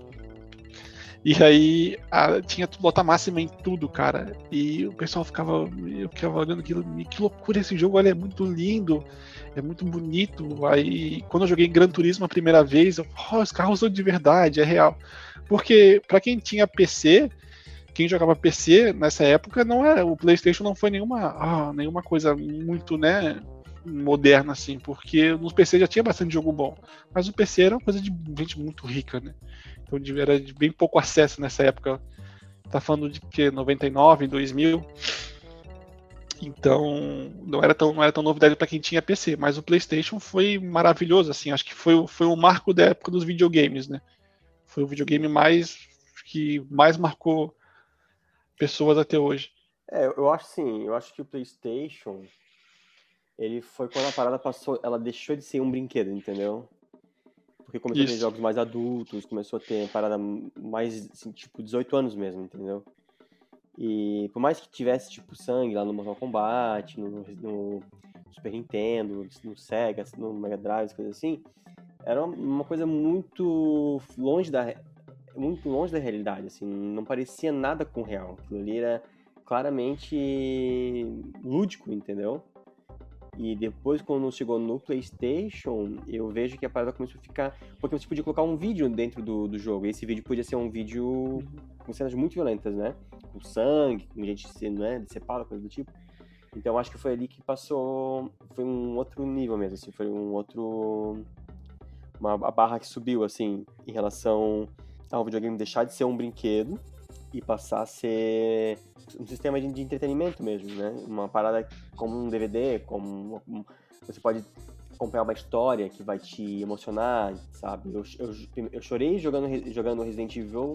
E aí a, tinha nota máxima em tudo, cara. E o pessoal ficava, eu ficava olhando aquilo, que loucura esse jogo, olha, é muito lindo, é muito bonito. Aí quando eu joguei Gran Turismo a primeira vez, eu, oh, os carros são de verdade, é real. Porque para quem tinha PC, quem jogava PC nessa época não era, o PlayStation não foi nenhuma, ah, nenhuma coisa muito, né, moderna, assim, porque nos PC já tinha bastante jogo bom. Mas o PC era uma coisa de gente muito rica, né? Então era de bem pouco acesso nessa época. Tá falando de que 99, 2000. Então, não era tão, não era tão novidade para quem tinha PC, mas o PlayStation foi maravilhoso, assim, acho que foi, foi o marco da época dos videogames, né? Foi o videogame mais que mais marcou pessoas até hoje. É, eu acho sim, eu acho que o PlayStation ele foi quando a parada passou, ela deixou de ser um brinquedo, entendeu? Porque começou Isso. a ter jogos mais adultos, começou a ter parada mais, assim, tipo, 18 anos mesmo, entendeu? E por mais que tivesse, tipo, sangue lá no Mortal Kombat, no, no Super Nintendo, no Sega, no Mega Drive, coisas assim, era uma coisa muito longe da muito longe da realidade, assim, não parecia nada com o real. Aquilo ali era claramente lúdico, entendeu? E depois, quando chegou no PlayStation, eu vejo que a parada começou a ficar. Porque você podia colocar um vídeo dentro do, do jogo. E esse vídeo podia ser um vídeo com cenas muito violentas, né? Com sangue, com gente sendo, né? Decepado, coisa do tipo. Então acho que foi ali que passou. Foi um outro nível mesmo, assim. Foi um outro. Uma a barra que subiu, assim, em relação ao videogame deixar de ser um brinquedo e passar a ser um sistema de, de entretenimento mesmo, né? Uma parada como um DVD, como um, você pode acompanhar uma história que vai te emocionar, sabe? Eu, eu, eu chorei jogando, jogando Resident Evil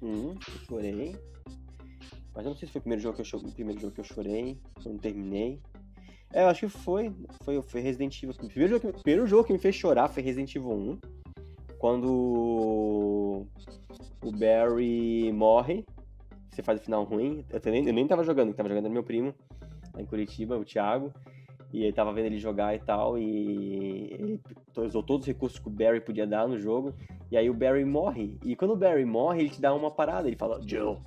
1, eu chorei. Mas eu não sei se foi o primeiro jogo que eu, o primeiro jogo que eu chorei, eu não terminei. É, eu acho que foi, foi, foi Resident Evil. O primeiro jogo, que, o primeiro jogo que me fez chorar foi Resident Evil 1. Quando o Barry morre, você faz o final ruim. Eu nem, eu nem tava jogando, quem tava jogando meu primo, em Curitiba, o Thiago. E ele tava vendo ele jogar e tal, e ele usou todos os recursos que o Barry podia dar no jogo. E aí o Barry morre. E quando o Barry morre, ele te dá uma parada. Ele fala, Joe,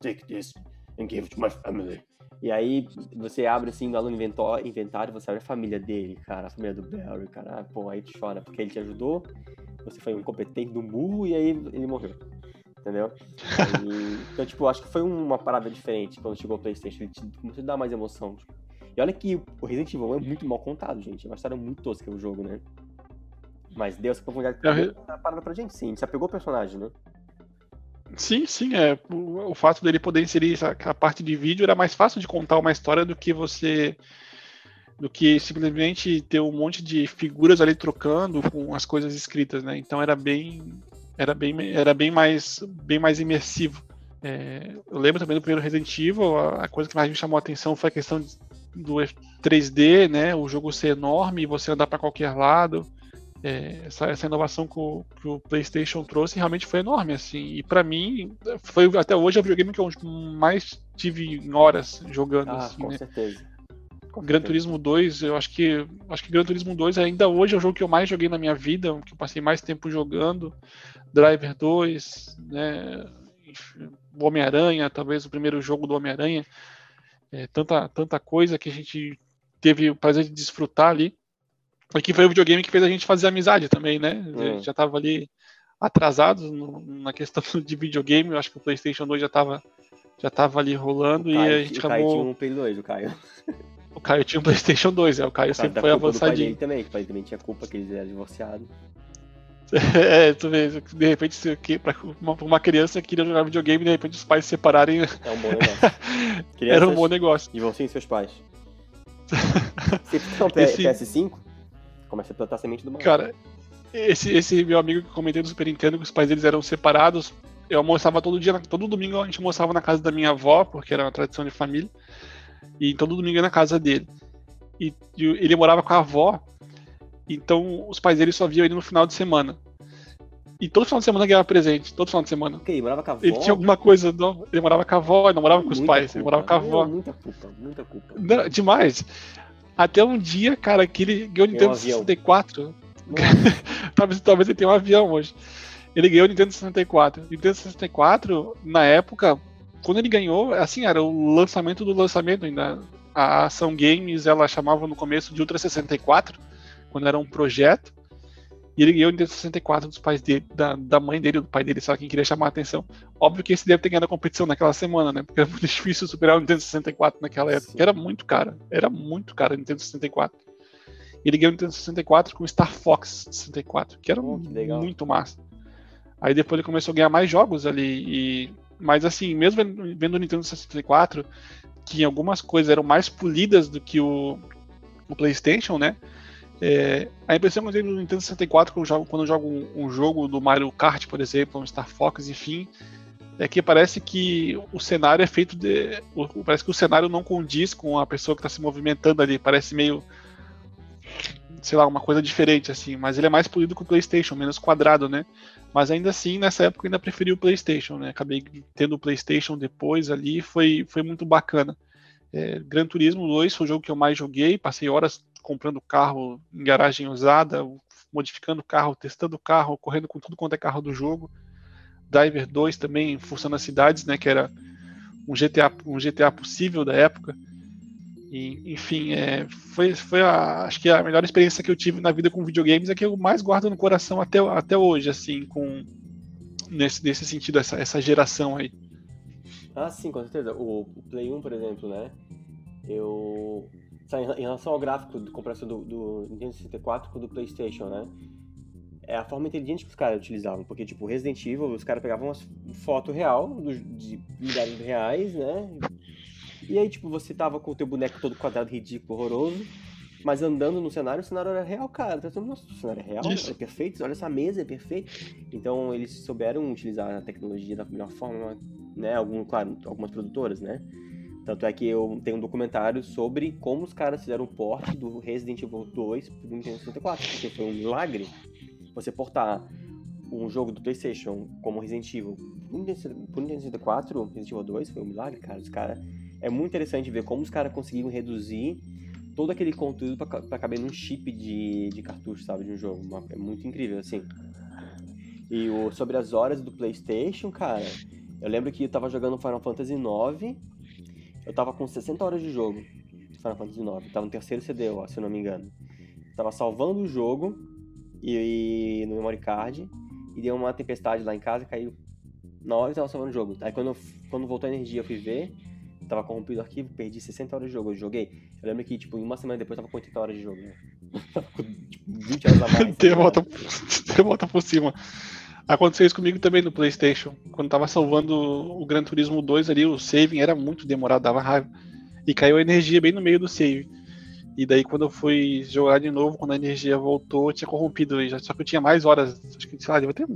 take this and give it to my family. E aí você abre assim no inventário, você abre a família dele, cara, a família do Barry, cara. Ah, pô, aí te chora, porque ele te ajudou, você foi um incompetente do burro e aí ele morreu. Entendeu? E, então, tipo, acho que foi uma parada diferente quando chegou o Playstation. Ele começou a dar mais emoção. Tipo. E olha que o Resident Evil é muito mal contado, gente. É uma história muito tosca o jogo, né? Mas deu essa profundidade pra, parada pra gente, sim. Se apegou ao personagem, né? Sim, sim. É, o, o fato dele poder inserir a parte de vídeo era mais fácil de contar uma história do que você do que simplesmente ter um monte de figuras ali trocando com as coisas escritas, né? Então era bem era bem era bem mais bem mais imersivo. É, eu lembro também do primeiro Resident Evil, a, a, coisa que mais me chamou a atenção foi a questão do 3D, né? O jogo ser enorme e você andar para qualquer lado. É, essa, essa, inovação que o, que o, PlayStation trouxe realmente foi enorme, assim. E para mim, foi até hoje o videogame que eu mais tive em horas jogando. Ah, assim, com né? certeza Gran Turismo 2, eu acho que acho que Gran Turismo 2 ainda hoje é o jogo que eu mais joguei na minha vida, que eu passei mais tempo jogando. Driver 2, né? O Homem-Aranha, talvez o primeiro jogo do Homem-Aranha. É, tanta, tanta coisa que a gente teve o prazer de desfrutar ali. E que foi o videogame que fez a gente fazer amizade também, né? Hum. Já tava ali atrasados na questão de videogame, eu acho que o PlayStation 2 já tava, já tava ali rolando Caio, e a gente o acabou. Caio tinha um Play 2, o Caio. O Caio tinha um PlayStation 2, é, o Caio sempre foi avançadinho. também, que o pai também tinha culpa que eles eram divorciados. É, tu vê, de repente, se, que, pra uma, uma criança que queria jogar videogame de repente os pais se separarem. É um bom negócio. Era um bom negócio. E vão sim seus pais. Você tem um PS5? Começa a plantar semente do mal. Cara, esse, esse meu amigo que comentei do Super Nintendo, que os pais deles eram separados, eu almoçava todo dia, todo domingo a gente almoçava na casa da minha avó, porque era uma tradição de família. E todo domingo ia na casa dele. E, e ele morava com a avó, então os pais dele só viam ele no final de semana. E todo final de semana ganhava presente, todo final de semana. Ok, morava com a avó? Ele tinha alguma coisa, não, ele morava com a avó, ele não morava com os pais, culpa. ele morava com a avó. Muita culpa, muita culpa. Não, demais. Até um dia, cara, que ele ganhou o Nintendo um 64. talvez, talvez ele tenha um avião hoje. Ele ganhou o Nintendo 64. O Nintendo 64, na época, quando ele ganhou, assim, era o lançamento do lançamento ainda. A Ação Games, ela chamava no começo de Ultra 64, quando era um projeto. E ele ganhou o Nintendo 64 dos pais dele, da, da mãe dele, do pai dele, só quem queria chamar a atenção. Óbvio que esse deve ter ganhado a competição naquela semana, né? Porque era muito difícil superar o Nintendo 64 naquela época. Sim. Era muito caro. Era muito caro o Nintendo 64. Ele ganhou o Nintendo 64 com o Star Fox 64, que era oh, que muito massa. Aí depois ele começou a ganhar mais jogos ali. E... Mas assim, mesmo vendo o Nintendo 64, que em algumas coisas eram mais polidas do que o, o PlayStation, né? É, a impressão que eu tenho no Nintendo 64 quando eu jogo, quando eu jogo um, um, jogo do Mario Kart, por exemplo, um Star Fox, enfim, é que parece que o cenário é feito de. Parece que o cenário não condiz com a pessoa que está se movimentando ali. Parece meio. Sei lá, uma coisa diferente, assim. Mas ele é mais polido que o PlayStation, menos quadrado, né? Mas ainda assim, nessa época eu ainda preferi o PlayStation, né? Acabei tendo o PlayStation depois ali, foi, foi muito bacana. É, Gran Turismo 2 foi o jogo que eu mais joguei, passei horas comprando carro em garagem usada, modificando o carro, testando o carro, correndo com tudo quanto é carro do jogo. Driver 2 também, forçando as cidades, né, que era um GTA, um GTA possível da época. E, enfim, é, foi, foi a, acho que a melhor experiência que eu tive na vida com videogames é que eu mais guardo no coração até, até hoje, assim, com nesse, nesse sentido, essa, essa geração aí. Ah, sim, com certeza. O Play 1, por exemplo, né? Eu em relação ao gráfico de comparação do, do Nintendo 64 com o do PlayStation, né? É a forma inteligente que os caras utilizavam, porque, tipo, Resident Evil, os caras pegavam uma foto real do, de milhares de reais, né? E aí, tipo, você tava com o teu boneco todo quadrado, ridículo, horroroso, mas andando no cenário, o cenário era real, cara. Então, nossa, o cenário é real, Isso. é perfeito, olha essa mesa, é perfeito. Então, eles souberam utilizar a tecnologia da melhor forma, né? Algum, claro, algumas produtoras, né? Tanto é que eu tenho um documentário sobre como os caras fizeram o port do Resident Evil 2 pro Nintendo 64, porque foi um milagre você portar um jogo do PlayStation como Resident Evil pro Nintendo 64, Resident Evil 2 foi um milagre, cara. Os cara é muito interessante ver como os caras conseguiram reduzir todo aquele conteúdo para caber num chip de, de cartucho, sabe, de um jogo. É muito incrível, assim. E o, sobre as horas do PlayStation, cara, eu lembro que eu tava jogando Final Fantasy IX eu tava com 60 horas de jogo, Final Fantasy IX. Tava no terceiro CD, ó, se eu não me engano. Tava salvando o jogo e, e no memory card e deu uma tempestade lá em casa, caiu na hora que tava salvando o jogo. Aí quando, eu, quando voltou a energia, eu fui ver, tava corrompido o arquivo, perdi 60 horas de jogo, eu joguei. Eu lembro que, tipo, em uma semana depois eu tava com 80 horas de jogo, né? tipo, 20 horas a mais. Tem volta, volta por cima. Aconteceu isso comigo também no PlayStation. Quando tava salvando o Gran Turismo 2 ali, o saving era muito demorado, dava raiva. E caiu a energia bem no meio do save. E daí quando eu fui jogar de novo, quando a energia voltou, tinha corrompido. Só que eu tinha mais horas, acho que, sei lá, devia ter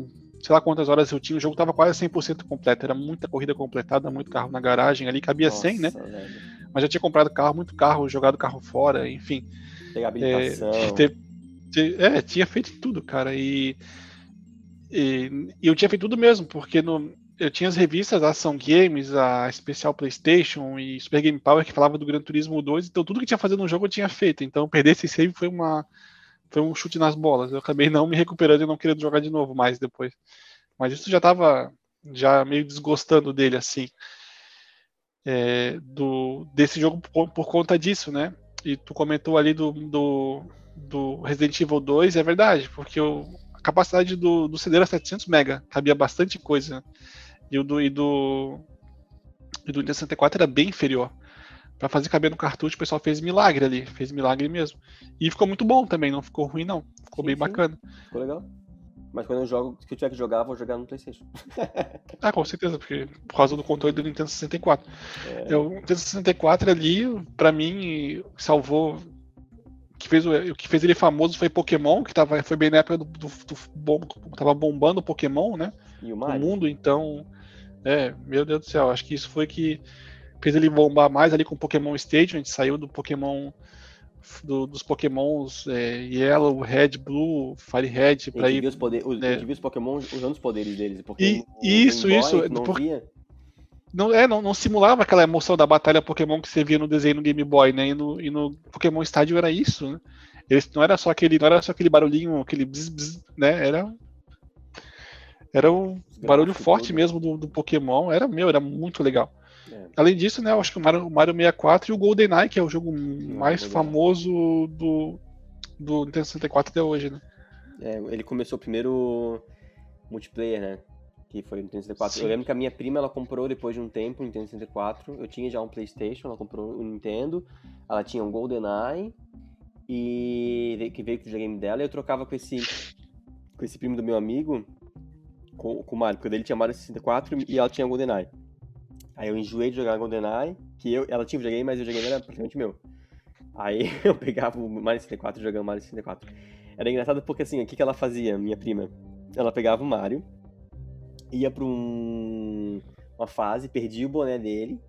sei lá quantas horas eu tinha, o jogo tava quase 100% completo, era muita corrida completada, muito carro na garagem ali, cabia Nossa, 100, né? Velho. Mas já tinha comprado carro, muito carro, jogado carro fora, enfim. Pegar habilitação. É, é, tinha feito tudo, cara, e e, e eu tinha feito tudo mesmo, porque no, eu tinha as revistas a Ação Games, a Especial PlayStation e Super Game Power que falava do Gran Turismo 2, então tudo que tinha fazer no jogo eu tinha feito. Então perder esse save foi uma foi um chute nas bolas. Eu acabei não me recuperando e não querendo jogar de novo mais depois. Mas isso já estava já meio desgostando dele assim. É, do desse jogo por, por, conta disso, né? E tu comentou ali do, do, do Resident Evil 2, é verdade, porque a capacidade do, do CD era 700 MB, cabia bastante coisa. E o do, e do, e do Nintendo 64 era bem inferior. Para fazer caber no cartucho, o pessoal fez milagre ali, fez milagre mesmo. E ficou muito bom também, não ficou ruim não, ficou sim, bem sim. bacana. Ficou legal. Mas quando eu jogo, se eu tiver que jogar, vou jogar no PlayStation. ah, com certeza, porque por causa do controle do Nintendo 64. É... O Nintendo 64 ali, para mim, salvou que fez, o que fez ele famoso foi Pokémon, que tava, foi bem na época do, do, do bom, tava bombando o Pokémon, né? E o mundo, então. É, meu Deus do céu, acho que isso foi que fez ele bombar mais ali com o Pokémon Stadium, a gente saiu do Pokémon. Do, dos Pokémons é, Yellow, Red, Blue, Fire Red para ir. Os poder, os, é. A gente viu os Pokémon usando os poderes deles. e, isso, Boy, isso. Por, não, é, não, não, simulava aquela emoção da batalha Pokémon que você via no desenho no Game Boy, né? E no, e no Pokémon Stadium era isso, né? Eles, não era só aquele, não era só aquele barulhinho, aquele bzz, bzz, né? Era era um barulho forte mesmo do, do, Pokémon, era meu, era muito legal. É. Além disso, né, eu acho que o Mario, o Mario 64 e o GoldenEye, que é o jogo mais famoso do, do Nintendo 64 até hoje, né? É, ele começou primeiro multiplayer, né? Que foi o Nintendo 64. Sim. Eu lembro que a minha prima, ela comprou depois de um tempo o Nintendo 64. Eu tinha já um PlayStation, ela comprou o Nintendo. Ela tinha um GoldenEye e que veio com o videogame dela. E eu trocava com esse com esse primo do meu amigo, com, com o Mario, porque ele tinha Mario 64 e ela tinha GoldenEye. Aí eu enjoei de jogar GoldenEye, que eu, ela tinha videogame, mas o videogame era praticamente meu. Aí eu pegava o Mario 64 jogando Mario 64. Era engraçado porque assim, o que, que ela fazia, minha prima? Ela pegava o Mario, ia pra um, uma fase, perdia o boné dele,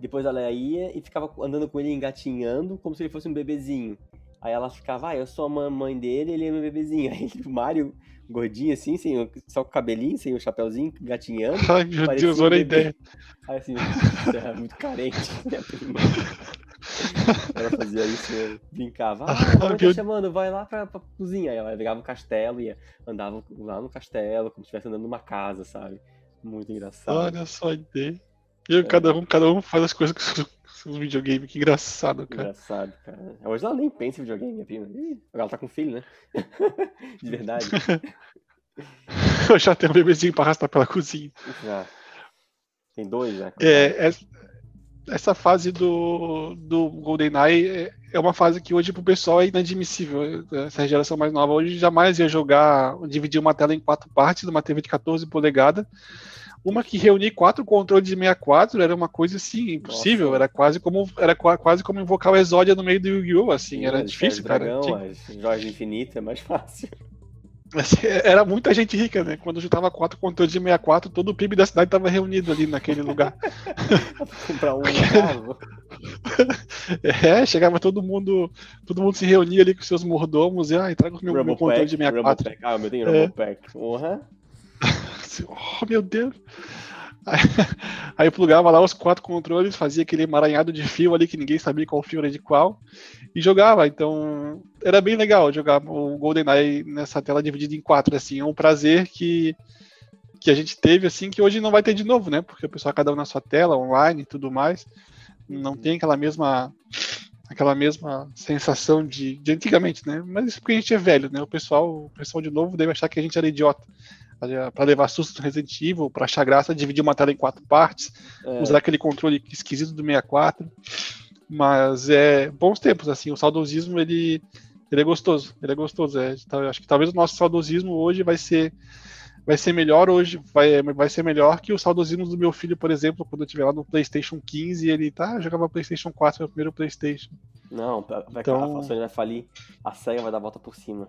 depois ela ia e ficava andando com ele engatinhando, como se ele fosse um bebezinho. Aí ela ficava, ah, eu sou a mamãe dele, ele é meu bebezinho. Aí o Mario, gordinho assim, sem, só com o cabelinho, sem o chapéuzinho, gatinhando. Ai, meu Deus, olha a ideia. Aí assim, era muito carente, minha prima. Ela fazia isso, brincava. Ah, tá chamando, vai lá pra, pra cozinha. Aí ela pegava um castelo e andava lá no castelo, como se estivesse andando numa casa, sabe? Muito engraçado. Olha só a ideia. E é. cada, um, cada um faz as coisas com seus videogames, que engraçado, cara. Engraçado, cara. Hoje ela nem pensa em videogame, minha prima. Ih, ela tá com filho, né? De verdade. Eu já tenho um bebezinho pra arrastar pela cozinha. Já. Tem dois, né? É, é, essa fase do, do GoldenEye é, é uma fase que hoje pro pessoal é inadmissível. Essa geração mais nova hoje jamais ia jogar, dividir uma tela em quatro partes, numa TV de 14 polegadas. Uma que reunir quatro controles de 64 era uma coisa assim, impossível. Nossa. Era quase como era quase como invocar o Exódia no meio do Yu-Gi-Oh! Assim, Sim, era difícil, cara. Dragão, Tinha... Jorge Infinito é mais fácil. Era muita gente rica, né? Quando juntava quatro controles de 64, todo o PIB da cidade estava reunido ali naquele lugar. Comprar um carro. é, chegava todo mundo, todo mundo se reunia ali com seus mordomos e, ah, traga o meu, meu controle de 64. Ah, eu tenho é. Pack. Uhum. oh, meu Deus. Aí, aí eu plugava lá os quatro controles, fazia aquele emaranhado de fio ali que ninguém sabia qual fio era de qual e jogava. Então era bem legal jogar o GoldenEye nessa tela dividida em quatro. Assim, é um prazer que, que a gente teve, assim, que hoje não vai ter de novo, né? Porque o pessoal cada um na sua tela, online e tudo mais, não tem aquela mesma aquela mesma sensação de, de antigamente, né? Mas isso porque a gente é velho, né? O pessoal, o pessoal de novo deve achar que a gente era idiota para levar susto no Resident Evil, para achar graça, dividir uma tela em quatro partes, é. usar aquele controle esquisito do 64. Mas é bons tempos, assim, o saudosismo ele, ele é gostoso, ele é gostoso. É, tá, acho que talvez o nosso saudosismo hoje vai ser vai ser melhor hoje, vai, vai ser melhor que o saudosismo do meu filho, por exemplo, quando eu estiver lá no PlayStation 15 ele tá jogava PlayStation 4, meu primeiro PlayStation. Não, vai, então... a Sony vai falir, a SEGA vai dar a volta por cima.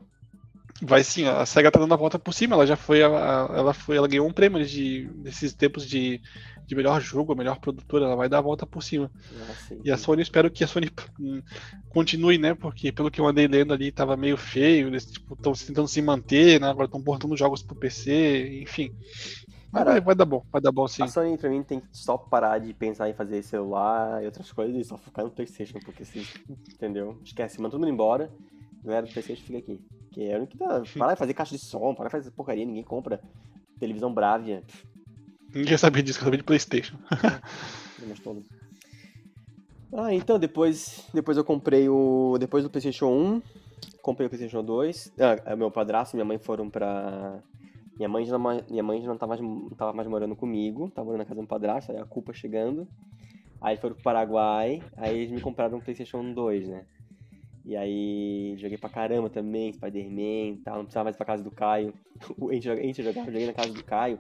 Vai sim, a SEGA tá dando a volta por cima, ela já foi, ela foi, ela ganhou um prêmio de desses tempos de, de melhor jogo, melhor produtora, ela vai dar a volta por cima. E a Sony, espero que a Sony hum, continue, né? Porque pelo que eu andei lendo ali, tava meio feio, eles estão tipo, tentando se manter, né? Agora estão portando jogos pro PC, enfim. Mas vai, vai dar bom, vai dar bom sim. A Sony, pra mim, tem que só parar de pensar em fazer celular e outras coisas e só focar no Playstation, porque se, entendeu? Esquece, manda todo mundo embora, galera do Playstation fica aqui. Que é o que tá. Parar de fazer caixa de som, parar de fazer porcaria, ninguém compra televisão Bravia. Ninguém sabia disso, quer saber de Playstation. Ah, então depois, depois eu comprei o. Depois do PlayStation 1, comprei o PlayStation 2. Ah, meu padrasto e minha mãe foram pra. Minha mãe já não, minha mãe já não tava, mais, não tava mais morando comigo, tava morando na casa do padrasto, aí a culpa chegando. Aí foram pro Paraguai, aí eles me compraram um PlayStation 2, né? E aí joguei pra caramba também, Spider-Man e tal, não precisava mais ir pra casa do Caio. A gente, a gente jogava, joguei na casa do Caio.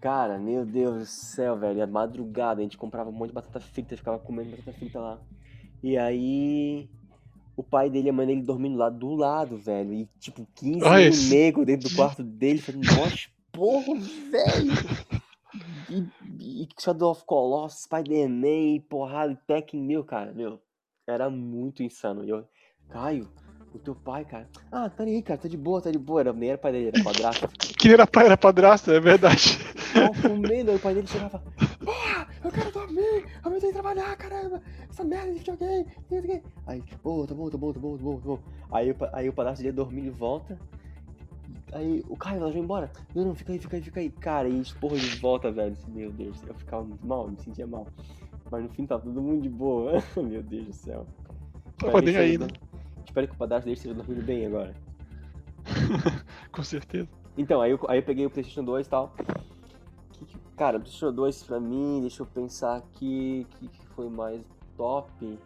Cara, meu Deus do céu, velho. A madrugada a gente comprava um monte de batata frita, ficava comendo batata frita lá. E aí. O pai dele e a mãe dele dormindo lá do lado, velho. E tipo, 15 Olha nego dentro do quarto dele. Falei, nossa, porra, velho. E, e Shadow of Colossus, Spider-Man, porrada, e Tekken, meu, cara, meu. Era muito insano. E eu, Caio, o teu pai, cara. Ah, tá aí, cara, tá de boa, tá de boa. Era, nem era pai dele, era padrasto. Que era pai, era padrasto, é verdade. Tava comendo, aí o pai dele chegava. Porra, eu quero dormir, eu tenho que trabalhar, caramba. Essa merda de videogame, o quê. Aí, ô, oh, tá bom, tá bom, tá bom, tá bom, tá bom. Aí, aí o padrasto ia dormir de volta. Aí o Caio, ela já embora. Não, não, fica aí, fica aí, fica aí. Cara, e esporra de volta, velho. Meu Deus, eu ficava muito mal, me sentia mal. Mas no fim tava todo mundo de boa. Meu Deus do céu. Nem Espero aí, que né? ele- Espero que o padrasto dele esteja dormindo bem agora. Com certeza. Então, aí eu, aí eu peguei o PlayStation 2 e tal. Cara, o PlayStation 2 pra mim, deixa eu pensar aqui. O que, que foi mais top?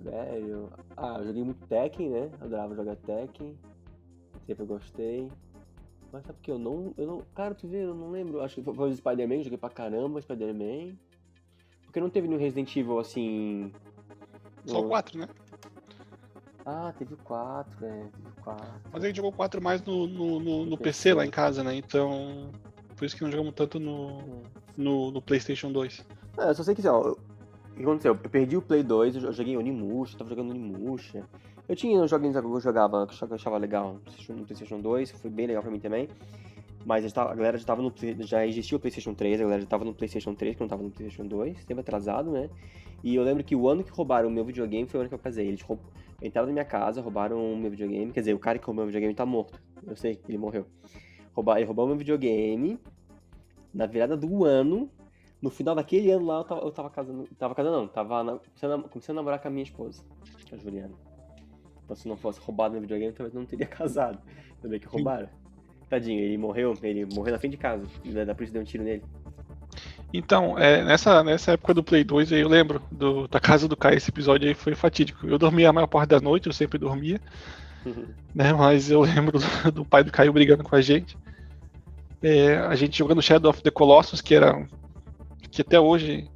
Velho. Ah, eu joguei muito Tekken, né? Adorava jogar Tekken. Sempre gostei. Mas sabe que eu não. Eu não cara, tu vê, eu não lembro. Acho que foi, o Spider-Man, joguei pra caramba Spider-Man. Porque não teve nenhum Resident Evil assim. Só no- quatro, né? Ah, teve quatro, é. Teve quatro. Mas a gente jogou quatro mais no, no, no, no PC lá em casa, né? Então. Por isso que não jogamos tanto no, no, no PlayStation 2. É, eu só sei que assim, ó, o que aconteceu? Eu perdi o Play 2, eu joguei Onimusha, tava jogando Onimusha. Eu tinha uns joguinhos que eu jogava, que eu achava legal no PlayStation- no PlayStation 2, foi bem legal pra mim também. Mas tava- a galera já tava no. Já existia o PlayStation 3, a galera já tava no PlayStation 3, que não tava no PlayStation 2, sempre atrasado, né? E eu lembro que o ano que roubaram o meu videogame foi o ano que eu casei. Eles roub... entraram na minha casa, roubaram o meu videogame. Quer dizer, o cara que roubou meu videogame tá morto. Eu sei que ele morreu. Roubar... Ele roubou meu videogame na virada do ano. No final daquele ano lá, eu tava, eu tava casando. Tava casando, não. Tava na- começando, a, namorar com a minha esposa, a Juliana. Então, se não fosse roubado meu videogame, talvez eu não teria casado. Bem que roubaram. Tadinho, ele morreu, ele morreu na frente de casa. Da da polícia deu um tiro nele. Então, é, nessa, nessa época do Play 2 aí eu lembro do, da casa do Caio, esse episódio aí foi fatídico. Eu dormia a maior parte da noite, eu sempre dormia, né? Mas eu lembro do, do pai do Caio brigando com a gente. É, a gente jogando Shadow of the Colossus, que era. que até hoje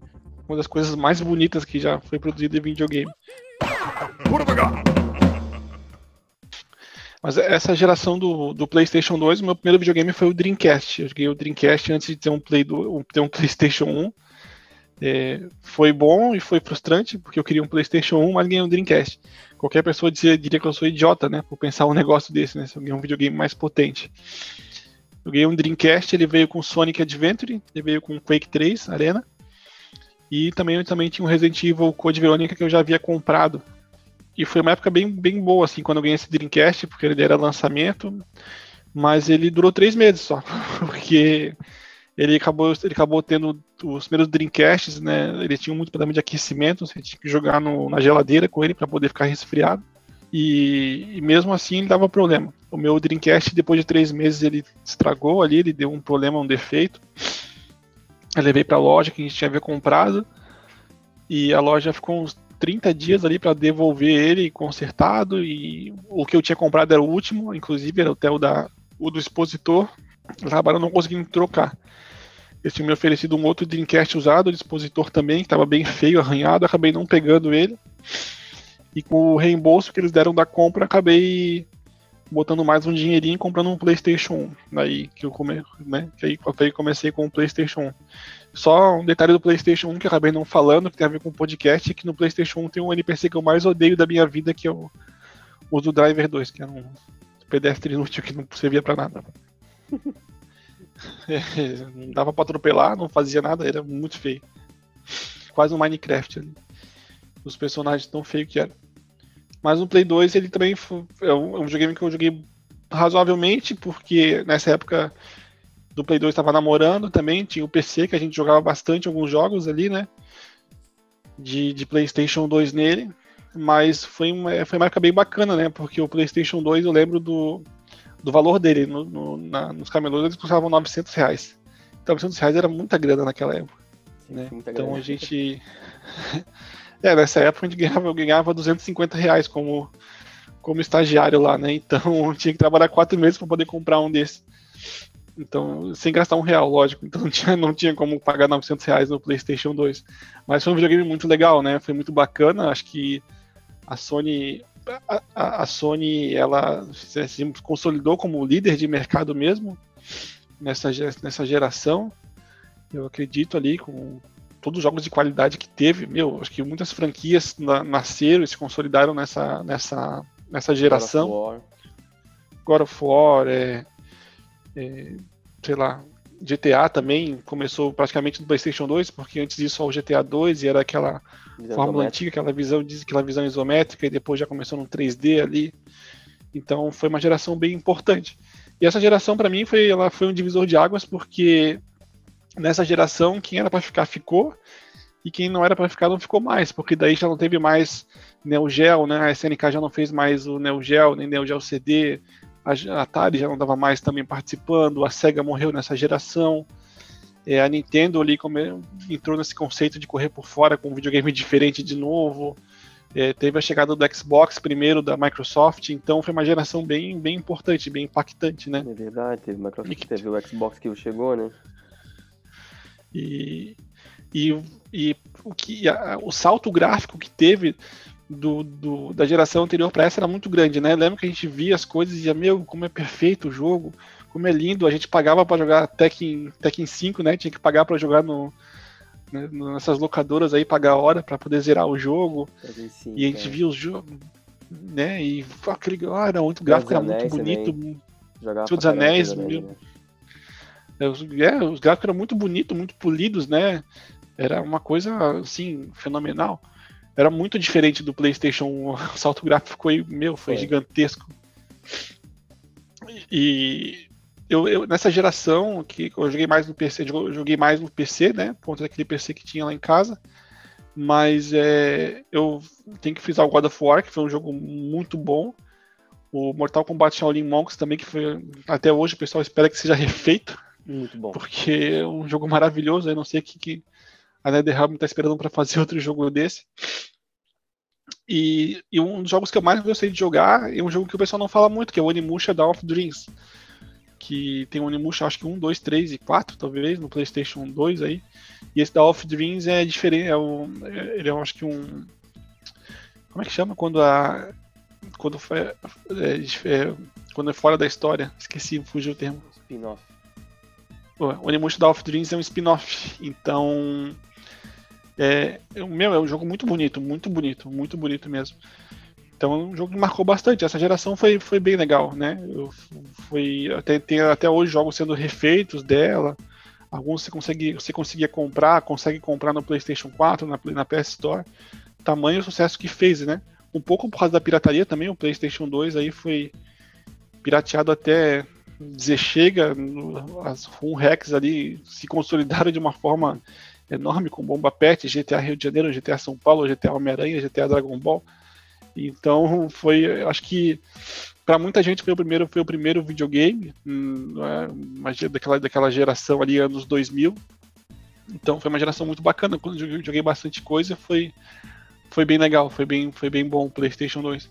uma das coisas mais bonitas que já foi produzida em videogame. Mas essa geração do, do PlayStation 2, o meu primeiro videogame foi o Dreamcast. Eu joguei o Dreamcast antes de ter um, Play do, ter um PlayStation 1. É, foi bom e foi frustrante, porque eu queria um PlayStation 1, mas ganhei um Dreamcast. Qualquer pessoa dizia, diria que eu sou idiota, né? Por pensar um negócio desse, né? Se eu ganhei um videogame mais potente. Eu ganhei um Dreamcast, ele veio com Sonic Adventure, ele veio com Quake 3 Arena. E também, eu também tinha um Resident Evil Code Veronica que eu já havia comprado. E foi uma época bem, bem boa, assim, quando eu ganhei esse Dreamcast, porque ele era lançamento. Mas ele durou três meses só, porque ele acabou, ele acabou tendo os primeiros Dreamcasts, né? Ele tinha muito problema de aquecimento, você tinha que jogar no- na geladeira com ele para poder ficar resfriado. E, e mesmo assim ele dava problema. O meu Dreamcast, depois de três meses, ele estragou ali, ele deu um problema, um defeito. Eu levei para a loja que a gente tinha comprado e a loja ficou uns 30 dias ali para devolver ele consertado e o que eu tinha comprado era o último, inclusive era o, da, o do expositor, acabaram não conseguindo trocar. Eles tinham me oferecido um outro Dreamcast usado, o expositor também, que estava bem feio, arranhado, acabei não pegando ele. E com o reembolso que eles deram da compra, acabei botando mais um dinheirinho e comprando um PlayStation 1. Daí que eu come, né, que aí, que aí comecei com o PlayStation 1. Só um detalhe do PlayStation 1 que eu acabei não falando, que tem a ver com o podcast, é que no PlayStation 1 tem um NPC que eu mais odeio da minha vida, que é o, o do Driver 2, que era um pedestre inútil que não servia pra nada. É, não dava pra atropelar, não fazia nada, era muito feio. Quase um Minecraft ali. Os personagens tão feios que eram. Mas no Play 2 ele também foi, é um, é um videogame que eu joguei razoavelmente, porque nessa época do Play 2 estava namorando também, tinha o PC que a gente jogava bastante alguns jogos ali, né? De, de PlayStation 2 nele. Mas foi uma, foi uma época bem bacana, né? Porque o PlayStation 2 eu lembro do, do valor dele. No, no, na, nos camelôs eles custavam 900 reais. Então 900 reais era muita grana naquela época. Sim, né? Então grana. a gente. é, nessa época a gente ganhava, eu ganhava 250 reais como, como estagiário lá, né? Então tinha que trabalhar quatro meses para poder comprar um desses. Então, sem gastar um real, lógico. Então não tinha, não tinha como pagar 900 reais no PlayStation 2. Mas foi um videogame muito legal, né? Foi muito bacana. Acho que a Sony a, a, Sony ela se consolidou como líder de mercado mesmo nessa, nessa geração. Eu acredito ali com todos os jogos de qualidade que teve. Meu, acho que muitas franquias na, nasceram e se consolidaram nessa, nessa, nessa geração. God of War, God of War é, é, sei lá, GTA também começou praticamente no PlayStation 2, porque antes disso só o GTA 2 e era aquela visão fórmula antiga, aquela visão, aquela visão isométrica, e depois já começou no 3D ali. Então foi uma geração bem importante. E essa geração para mim foi, ela foi um divisor de águas, porque nessa geração quem era para ficar ficou e quem não era para ficar não ficou mais, porque daí já não teve mais Neo Geo, né? A SNK já não fez mais o Neo Geo, nem Neo Geo CD, a Atari já não dava mais também participando, a Sega morreu nessa geração. É, a Nintendo ali entrou nesse conceito de correr por fora com um videogame diferente de novo. É, teve a chegada do Xbox primeiro da Microsoft, então foi uma geração bem, bem importante, bem impactante, né? É verdade, teve, Microsoft, e, teve o Xbox que chegou, né? E, e, e o, que, a, o salto gráfico que teve do, do, da geração anterior para essa era muito grande, né? Lembro que a gente via as coisas e dizia, meu, como é perfeito o jogo, como é lindo. A gente pagava para jogar Tekken, Tekken 5, né? Tinha que pagar para jogar no, né, nessas locadoras aí, pagar a hora para poder zerar o jogo. Sim, e a gente é. via os jogos, né? E aquele, ah, era muito gráfico, era muito bonito. Senhor dos Anéis, meu, né? é, os, é, os gráficos eram muito bonitos, muito polidos, né? Era uma coisa assim fenomenal era muito diferente do PlayStation 1. O salto gráfico foi, meu, foi, gigantesco. E eu, eu, nessa geração que eu joguei mais no PC, eu joguei mais no PC, né? Por conta daquele PC que tinha lá em casa. Mas é, eu tenho que frisar o God of War, que foi um jogo muito bom. O Mortal Kombat Shaolin Monks também, que foi até hoje o pessoal espera que seja refeito. Muito bom. Porque é um jogo maravilhoso, eu não sei o que, que a NetherRealm está esperando para fazer outro jogo desse. E, e, um dos jogos que eu mais gostei de jogar é um jogo que o pessoal não fala muito, que é o Onimusha Dawn of Dreams. Que tem o Onimusha, acho que 1, 2, 3 e 4, talvez, no PlayStation 2 aí. E esse Dawn of Dreams é diferente, é um, é, ele é, acho que um. Como é que chama? Quando a. Quando, é, é, quando é fora da história. Esqueci, fugiu o termo. Spin-off. O Onimusha Dawn of Dreams é um spin-off. Então é, é, meu, é um jogo muito bonito, muito bonito, muito bonito mesmo. Então é um jogo que marcou bastante. Essa geração foi, foi bem legal, né? Eu, foi, até, tem até hoje jogos sendo refeitos dela. Alguns você, consegue, você conseguia comprar, consegue comprar no PlayStation 4, na, na PS Store. Tamanho sucesso que fez, né? Um pouco por causa da pirataria também, o PlayStation 2 aí foi pirateado até dizer chega, as ROM hacks ali se consolidaram de uma forma enorme com Bomba Pet, GTA Rio de Janeiro, GTA São Paulo, GTA Homem-Aranha, GTA Dragon Ball. Então foi, acho que para muita gente foi o primeiro, foi o primeiro videogame hum, é, daquela, daquela geração ali anos 2000. Então foi uma geração muito bacana. Quando eu joguei bastante coisa, foi foi bem legal, foi bem foi bem bom o PlayStation 2.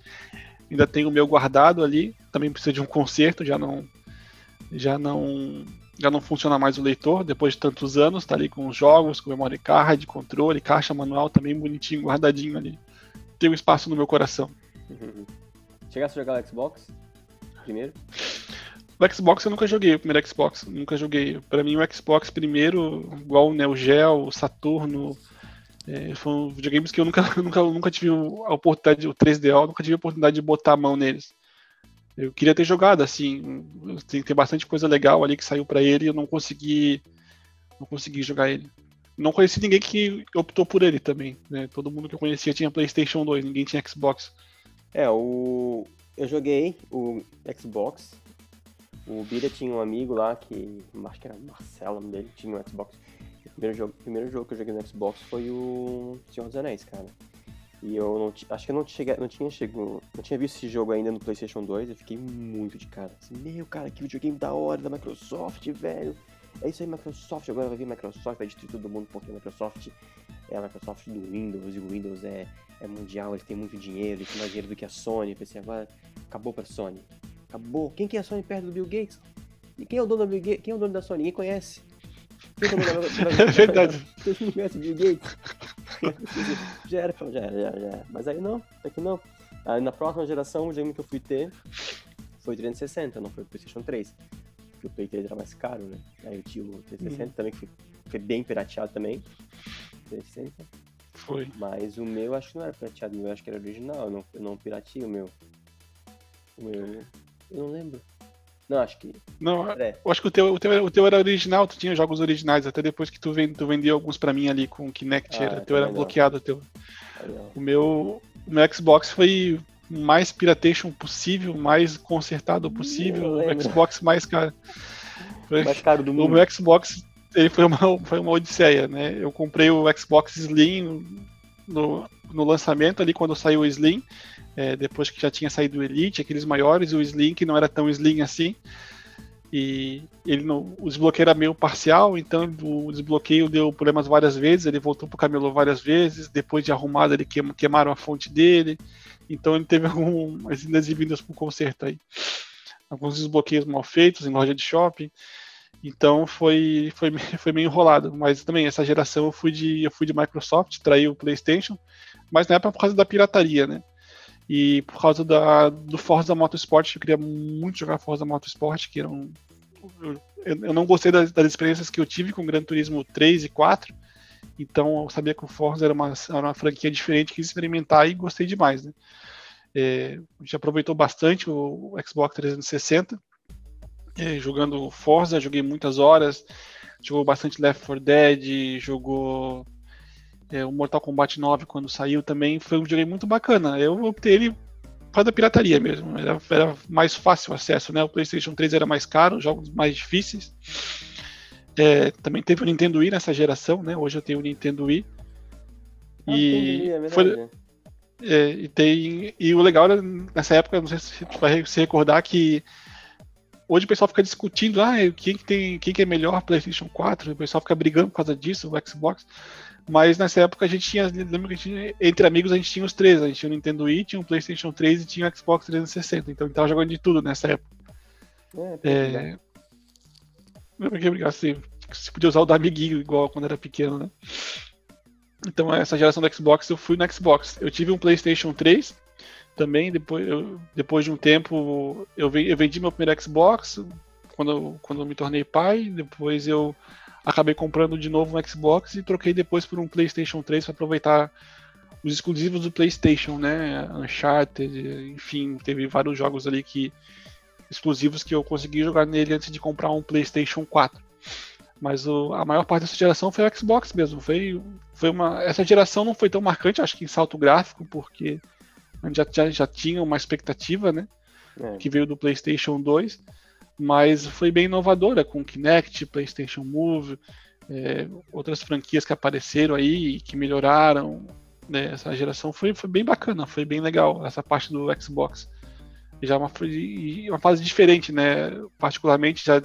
Ainda tenho o meu guardado ali, também precisa de um conserto, já não já não já não funciona mais o leitor depois de tantos anos, tá ali com os jogos, com memory card, controle, caixa manual também bonitinho, guardadinho ali. Tem um espaço no meu coração. Uhum. Chegasse a jogar o Xbox primeiro? O Xbox eu nunca joguei, o primeiro Xbox, nunca joguei. Para mim o Xbox primeiro, igual o Neo Geo, o Saturno, é, foram videogames que eu nunca, nunca, nunca tive a oportunidade, o 3DO, nunca tive a oportunidade de botar a mão neles. Eu queria ter jogado, assim, tem, tem bastante coisa legal ali que saiu para ele e eu não consegui não consegui jogar ele. Não conheci ninguém que optou por ele também, né? Todo mundo que eu conhecia tinha PlayStation 2, ninguém tinha Xbox. É, o eu joguei o Xbox. O Bira tinha um amigo lá que acho que era Marcelo dele, tinha um Xbox. O primeiro jogo, primeiro jogo que eu joguei no Xbox foi o Senhor dos Anéis, cara. E eu não acho que eu não, cheguei, não tinha chego, não tinha visto esse jogo ainda no PlayStation 2, eu fiquei muito de cara. Assim, meu, cara, que videogame da hora da Microsoft, velho. É isso aí, Microsoft, agora vai vir Microsoft, vai destruir todo mundo, porque a Microsoft é a Microsoft do Windows, e o Windows é, é mundial, eles têm muito dinheiro, eles têm mais dinheiro do que a Sony. Eu pensei, agora acabou pra Sony. Acabou. Quem que é a Sony perto do Bill Gates? E quem é o dono da Bill Gates? Quem é o dono da Sony? Ninguém conhece. É verdade. Todo mundo conhece Bill Gates. já era, já era, já era, já era. Mas aí não, até que não. Aí na próxima geração, o game que eu fui ter foi o 360, não foi o PlayStation 3. Porque o Play 3 era mais caro, né? Aí eu tinha o 360 uhum. também, que foi, foi, bem pirateado também. 360. Foi. Mas o meu acho que não era pirateado, o meu acho que era original, eu não, eu não piratei o meu. O meu. Eu não lembro. Não, acho que. Não, é. eu acho que o teu, o, teu, o teu era original, tu tinha jogos originais, até depois que tu, vend, tu vendeu alguns pra mim ali com o Kinect, ah, era, o teu era bloqueado. Teu. O meu, o meu Xbox foi mais piratation possível, mais consertado possível, o Xbox mais caro. Mais caro do mundo. O meu Xbox ele foi uma, foi uma odisseia, né? Eu comprei o Xbox Slim no, no lançamento ali, quando saiu o Slim, é, depois que já tinha saído o Elite, aqueles maiores, o Slim que não era tão Slim assim. E ele não, o desbloqueio era meio parcial, então o desbloqueio deu problemas várias vezes, ele voltou pro camelô várias vezes, depois de arrumado ele queim, queimaram a fonte dele, então ele teve algumas indas e vindas pro conserto aí. Alguns desbloqueios mal feitos em loja de shopping. Então foi, foi, foi meio enrolado. Mas também, essa geração eu fui de, eu fui de Microsoft, traí o PlayStation, mas na época por causa da pirataria, né? E por causa da, do Forza Motorsport, eu queria muito jogar Forza Motorsport, que era um. Eu, eu não gostei das, das, experiências que eu tive com Gran Turismo 3 e 4, então eu sabia que o Forza era uma, era uma franquia diferente, quis experimentar e gostei demais, né? É, a gente aproveitou bastante o Xbox 360, é, jogando Forza, joguei muitas horas, jogou bastante Left 4 Dead, jogou é, o Mortal Kombat 9 quando saiu também, foi um jogo muito bacana. Eu optei ele para da pirataria mesmo, era, era, mais fácil o acesso, né? O PlayStation 3 era mais caro, jogos mais difíceis. É, também teve o Nintendo Wii nessa geração, né? Hoje eu tenho o Nintendo Wii. Ah, e é foi, é, e tem e o legal era, nessa época, não sei se tu vai se recordar que hoje o pessoal fica discutindo, ah, quem que tem, quem que é melhor PlayStation 4, o pessoal fica brigando por causa disso, o Xbox. Mas nessa época a gente tinha, lembra que gente, entre amigos a gente tinha os três, a gente tinha o Nintendo Wii, tinha o PlayStation 3 e tinha o Xbox 360, então a gente tava jogando de tudo nessa época. É, é... Lembra que brigar se, se podia usar o da amiguinho igual quando era pequeno, né? Então essa geração do Xbox eu fui no Xbox. Eu tive um PlayStation 3, também, depois, eu, depois de um tempo, eu, eu vendi meu primeiro Xbox quando, quando eu me tornei pai. Depois eu acabei comprando de novo um Xbox e troquei depois por um PlayStation 3 para aproveitar os exclusivos do PlayStation, né? Uncharted, enfim, teve vários jogos ali que exclusivos que eu consegui jogar nele antes de comprar um PlayStation 4. Mas o, a maior parte dessa geração foi o Xbox mesmo. Foi, foi uma, essa geração não foi tão marcante, acho que em salto gráfico, porque já, já, já tinha uma expectativa, né? É. Que veio do PlayStation 2, mas foi bem inovadora com Kinect, PlayStation Move, é, outras franquias que apareceram aí que melhoraram. Né? Essa geração foi, foi bem bacana, foi bem legal essa parte do Xbox. Já uma, uma fase diferente, né? Particularmente já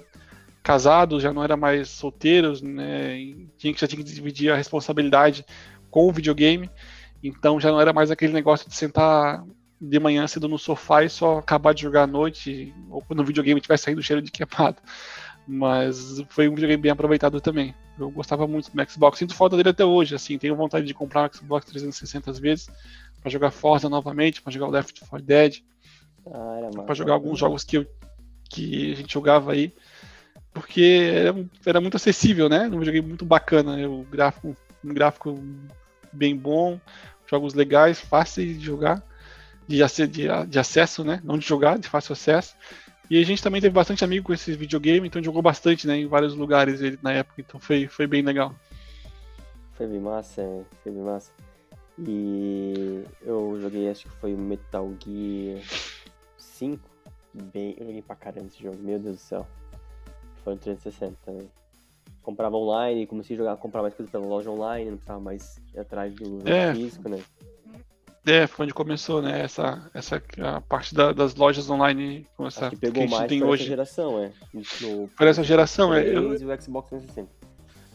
casados, já não era mais solteiros, né? Tinha que já tinha que dividir a responsabilidade com o videogame. Então já não era mais aquele negócio de sentar de manhã cedo no sofá e só acabar de jogar à noite, ou quando o videogame estiver saindo cheiro de queimado. Mas foi um videogame bem aproveitado também. Eu gostava muito do Xbox, sinto falta dele até hoje, assim, tenho vontade de comprar um Xbox 360 vezes para jogar Forza novamente, para jogar o Left 4 Dead, ah, para jogar alguns jogos que, eu, que a gente jogava aí, porque era, era muito acessível, né? Um videogame muito bacana, o gráfico, um gráfico bem bom, jogos legais, fáceis de jogar. de, de, de acesso, né? Não de jogar, de fácil acesso. E a gente também teve bastante amigo com esse videogame, então jogou bastante, né? Em vários lugares ele, na época, então foi, foi bem legal. Foi bem massa, é, foi bem massa. E eu joguei, acho que foi Metal Gear 5. Bem, eu joguei pra caramba esse jogo, meu Deus do céu. Foi no 360 também. Comprava online, comecei a jogar, comprar mais coisas pela loja online, não precisava mais atrás do é, físico, né? É, foi onde começou, né? Essa, essa a parte da, das lojas online com essa acho que pegou que mais tem hoje. geração, é. No, por essa geração, é. Eu... O Xbox 360.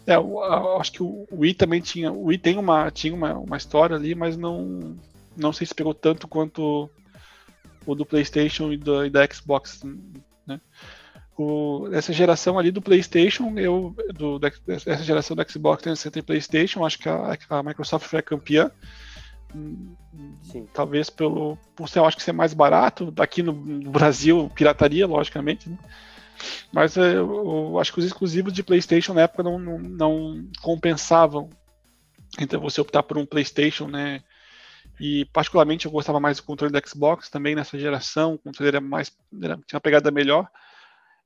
É, eu, eu, acho que o Wii também tinha. O Wii tem uma, tinha uma, uma história ali, mas não. Não sei se pegou tanto quanto o do PlayStation e, do, e da Xbox, né? O, essa geração ali do PlayStation, eu, do, dessa geração do Xbox 360 e PlayStation, acho que a, a Microsoft foi a campeã. Sim. Talvez pelo por ser, eu acho que ser mais barato daqui no, no Brasil, pirataria, logicamente. Né? Mas é, eu, eu, acho que os exclusivos de PlayStation na época não, não, não, compensavam. Então você optar por um PlayStation, né? E particularmente eu gostava mais do controle do Xbox também nessa geração. O controle era mais era, tinha uma pegada melhor.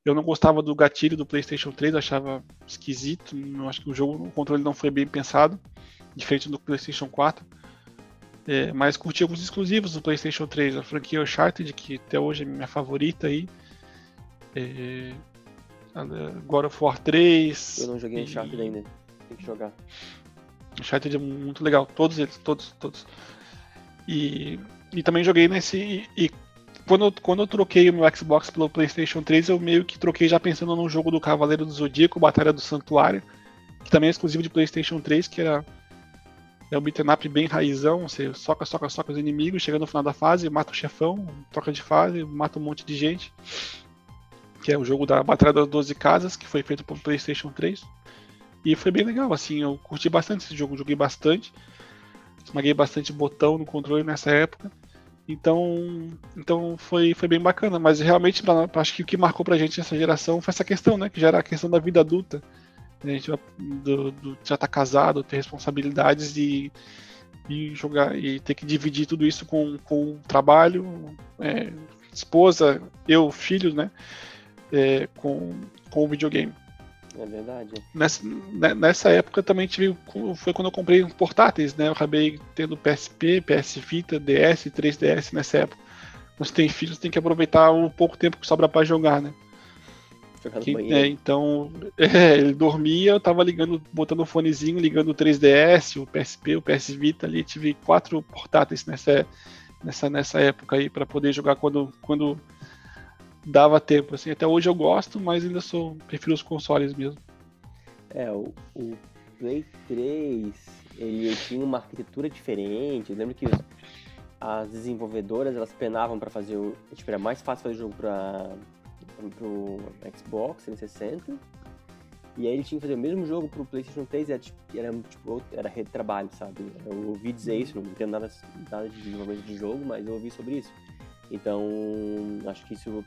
Eu não gostava do gatilho do PlayStation 3, achava esquisito. Eu acho que o jogo, o controle não foi bem pensado, diferente do PlayStation 4. É, mas curti alguns exclusivos do PlayStation 3, a franquia Uncharted, que até hoje é minha favorita aí. É, God of War 3. Eu não joguei e... Uncharted ainda, tem que jogar. Uncharted é muito legal, todos eles, todos, todos. E, e também joguei nesse. E, e quando, quando eu troquei o meu Xbox pelo PlayStation 3, eu meio que troquei já pensando no jogo do Cavaleiro do Zodíaco, Batalha do Santuário, que também é exclusivo de PlayStation 3, que era é um beat'em up bem raizão, você soca, soca, soca os inimigos, chega no final da fase, mata o chefão, troca de fase, mata um monte de gente. Que é o jogo da Batalha das 12 Casas, que foi feito pro PlayStation 3. E foi bem legal, assim, eu curti bastante esse jogo, joguei bastante. Esmaguei bastante botão no controle nessa época. Então, então foi, foi bem bacana, mas realmente acho que o que marcou pra gente nessa geração foi essa questão, né? Que já era a questão da vida adulta. A gente do, do, já tá casado, ter responsabilidades e, e jogar e ter que dividir tudo isso com, com o trabalho, é, esposa, eu, filhos, né? É, com, com o videogame. É verdade. Nessa, né, nessa época também tive. Foi quando eu comprei portáteis, né? Eu acabei tendo PSP, PS Vita, DS, 3DS nessa época. Mas tem filhos, tem que aproveitar o pouco tempo que sobra para jogar, né? Que, é, então, é, ele dormia, eu tava ligando, botando o fonezinho, ligando o 3DS, o PSP, o PS Vita ali. Tive quatro portáteis nessa, nessa, nessa época aí para poder jogar quando, quando dava tempo. Assim. Até hoje eu gosto, mas ainda sou prefiro os consoles mesmo. É, o, o Play 3 ele tinha uma arquitetura diferente. Eu lembro que as desenvolvedoras elas penavam para fazer o. Tipo, era mais fácil fazer o jogo para pro Xbox 360. E aí ele tinha que fazer o mesmo jogo pro PlayStation 3 era, tipo, era, tipo, era retrabalho, sabe? Eu ouvi dizer isso, não entendo nada, nada de desenvolvimento de jogo, mas eu ouvi sobre isso. Então, acho que isso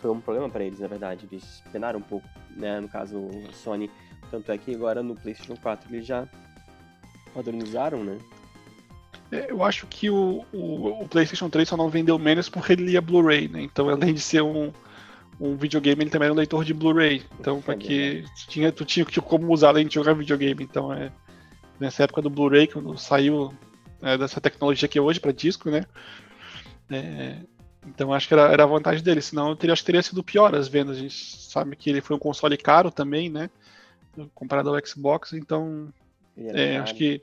foi um problema para eles, na verdade. Eles penaram um pouco, né? No caso, a Sony. Tanto é que agora no PlayStation 4 eles já padronizaram, né? É, eu acho que o, o, o, PlayStation 3 só não vendeu menos porque ele lia Blu-ray, né? Então, além de ser um, um videogame, ele também era um leitor de Blu-ray. Então, para que tinha, tu tinha como usar além de jogar videogame. Então, é nessa época do Blu-ray, quando saiu é, dessa tecnologia que é hoje para disco, né? É, então, acho que era, era a vantagem dele. Senão, eu teria, acho que teria sido pior as vendas. A gente sabe que ele foi um console caro também, né? Comparado ao Xbox. Então, é, acho que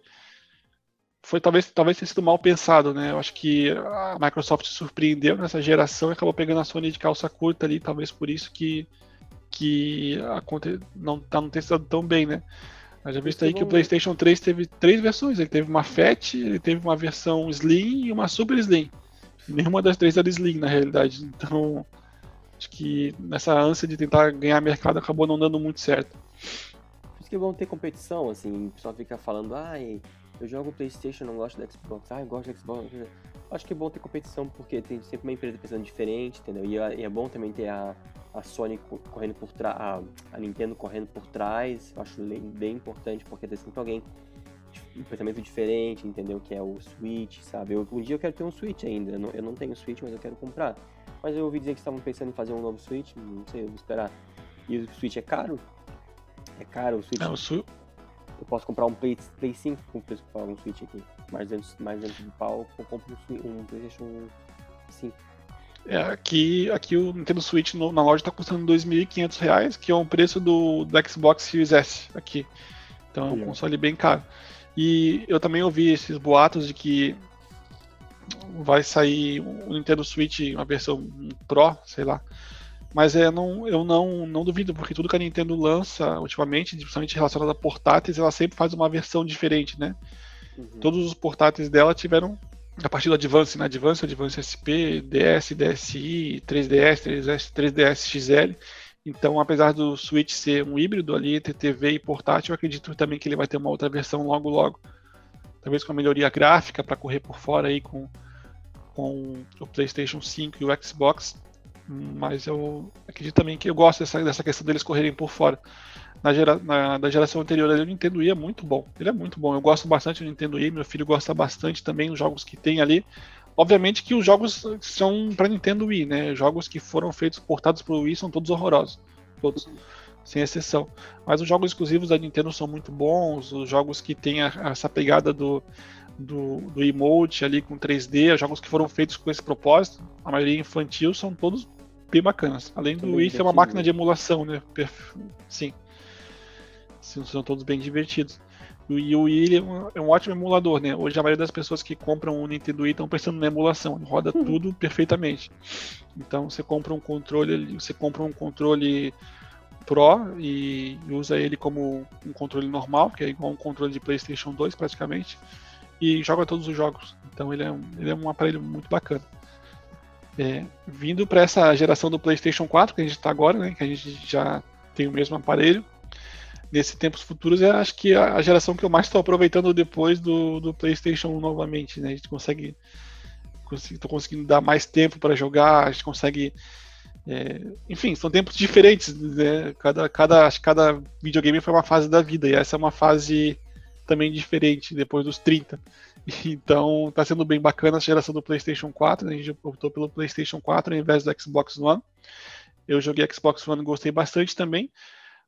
foi talvez, talvez tenha sido mal pensado, né? Eu acho que a Microsoft surpreendeu nessa geração e acabou pegando a Sony de calça curta ali, talvez por isso que, que a conta não, tá, não tem sido tão bem, né? Mas já visto aí que o PlayStation 3 teve três versões. Ele teve uma Fat, ele teve uma versão Slim e uma Super Slim. Nenhuma das três era Slim, na realidade. Então, acho que nessa ânsia de tentar ganhar mercado acabou não dando muito certo. Por isso que vão ter competição, assim, o pessoal fica falando, ai, eu jogo Playstation, não gosto do Xbox. Eu gosto do Xbox. Acho que é bom ter competição, porque tem sempre uma empresa pensando diferente, entendeu? E é, é bom também ter a, a Sony correndo por trás, a, a, Nintendo correndo por trás. Eu acho bem importante, porque tem sempre alguém um pensamento diferente, entendeu? Que é o Switch, sabe? Eu, um dia eu quero ter um Switch ainda. Eu não, eu não tenho Switch, mas eu quero comprar. Mas eu ouvi dizer que estavam pensando em fazer um novo Switch, não sei, eu vou esperar. E o Switch é caro? É caro o Switch? É, o su... Eu posso comprar um Play, Play 5 com o preço que um Switch aqui. Mais antes, mais antes do pau, eu compro um, um PlayStation 5. É, aqui, aqui o Nintendo Switch no, na loja está custando R$ 2.500, que é o preço do, do Xbox Series S aqui. Então é um console bem caro. E eu também ouvi esses boatos de que vai sair o Nintendo Switch, uma versão Pro, sei lá. Mas é, não, eu não, não duvido, porque tudo que a Nintendo lança ultimamente, principalmente relacionado a portáteis, ela sempre faz uma versão diferente, né? Uhum. Todos os portáteis dela tiveram, a partir do Advance, né? Advance, Advance SP, DS, DSi, 3DS, 3DS, 3DS XL. Então, apesar do Switch ser um híbrido ali entre TV e portátil, eu acredito também que ele vai ter uma outra versão logo logo. Talvez com a melhoria gráfica para correr por fora aí com, com o PlayStation 5 e o Xbox. Mas eu acredito também que eu gosto dessa, dessa questão deles correrem por fora. Na, gera, na da geração anterior o Nintendo Wii é muito bom. Ele é muito bom. Eu gosto bastante do Nintendo Wii, meu filho gosta bastante também dos jogos que tem ali. Obviamente que os jogos são para Nintendo Wii, né? Jogos que foram feitos portados para o Wii são todos horrorosos. Todos. Sem exceção. Mas os jogos exclusivos da Nintendo são muito bons. Os jogos que têm a, essa pegada do, do, do emote ali com 3D, os jogos que foram feitos com esse propósito, a maioria infantil, são todos bem bacanas. Além do Wii ser uma máquina de emulação, né? Sim. São todos bem divertidos. E o Wii é um, é um, ótimo emulador, né? Hoje a maioria das pessoas que compram o Nintendo Wii estão pensando na emulação, roda uhum. tudo perfeitamente. Então você compra um controle, você compra um controle Pro e usa ele como um controle normal, que é igual um controle de PlayStation 2 praticamente, e joga todos os jogos. Então ele é um, ele é um aparelho muito bacana. É, vindo para essa geração do PlayStation 4 que a gente está agora, né, que a gente já tem o mesmo aparelho, nesses tempos futuros é acho que a geração que eu mais estou aproveitando depois do, do PlayStation novamente, né? A gente consegue, estou conseguindo dar mais tempo para jogar, a gente consegue, é, enfim, são tempos diferentes, né? Cada, cada, cada videogame foi uma fase da vida e essa é uma fase também diferente depois dos 30. Então está sendo bem bacana a geração do PlayStation 4. Né? A gente optou pelo PlayStation 4 ao invés do Xbox One. Eu joguei Xbox One gostei bastante também,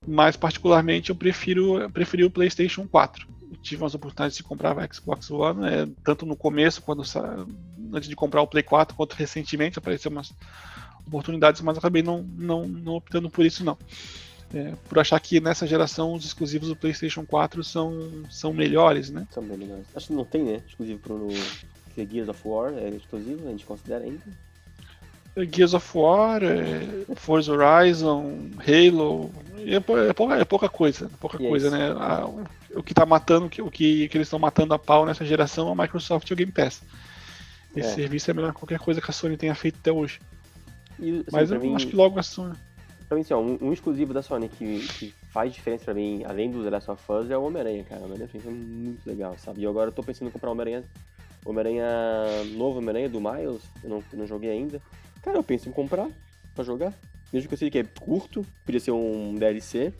mas particularmente eu prefiro preferi o PlayStation 4. Eu tive umas oportunidades de comprar o Xbox One, é, tanto no começo, quando antes de comprar o Play 4, quanto recentemente apareceram umas oportunidades, mas acabei não, não, não optando por isso não é, por achar que nessa geração os exclusivos do PlayStation 4 são, são melhores, né? São melhores. Acho que não tem, né? Exclusivo pro Gears of War, é exclusivo, a gente considera ainda. É, Gears of War, é, Forza Horizon, Halo, é, é, pouca, é pouca coisa, pouca yes. coisa, né? A, o que tá matando, o que, o que eles estão matando a pau nessa geração é a Microsoft e o Game Pass. Esse é. serviço é melhor que qualquer coisa que a Sony tenha feito até hoje. E, assim, Mas eu mim... acho que logo a Sony pra mim, assim, ó, um, um, exclusivo da Sony que, que faz diferença pra mim, além do The Last of Us, é o Homem-Aranha, cara. O Homem-Aranha é muito legal, sabe? E agora eu tô pensando em comprar o Homem-Aranha, Homem-Aranha novo, Homem-Aranha do Miles, eu não, eu não joguei ainda. Cara, eu penso em comprar pra jogar. Mesmo que eu sei que é curto, podia ser um DLC,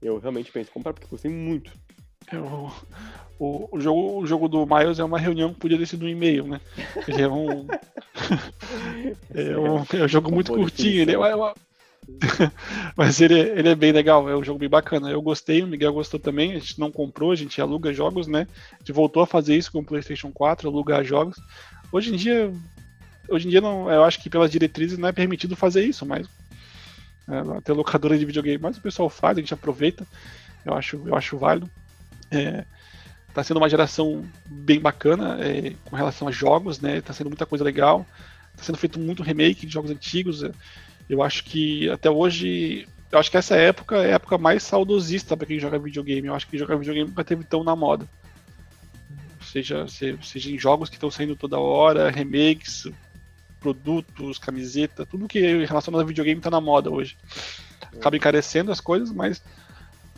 eu realmente penso em comprar porque eu gostei muito. É, o, o, o, jogo, o jogo do Miles é uma reunião que podia ter sido um e-mail, né? Ele é um. é, um é um jogo muito curtinho. Ele é uma, Mas ele, ele é bem legal, é um jogo bem bacana. Eu gostei, o Miguel gostou também. A gente não comprou, a gente aluga jogos, né? A gente voltou a fazer isso com o PlayStation 4, alugar jogos. Hoje em dia, hoje em dia não, eu acho que pelas diretrizes não é permitido fazer isso, mas é, ter locadora de videogame, mas o pessoal faz, a gente aproveita. Eu acho, eu acho válido. É, tá sendo uma geração bem bacana é, com relação a jogos, né? Tá sendo muita coisa legal. Tá sendo feito muito remake de jogos antigos. É, eu acho que até hoje. Eu acho que essa época é a época mais saudosista para quem joga videogame. Eu acho que jogar videogame nunca teve tão na moda. Seja, seja em jogos que estão saindo toda hora, remakes, produtos, camiseta, tudo que é relacionado a videogame está na moda hoje. Acaba encarecendo as coisas, mas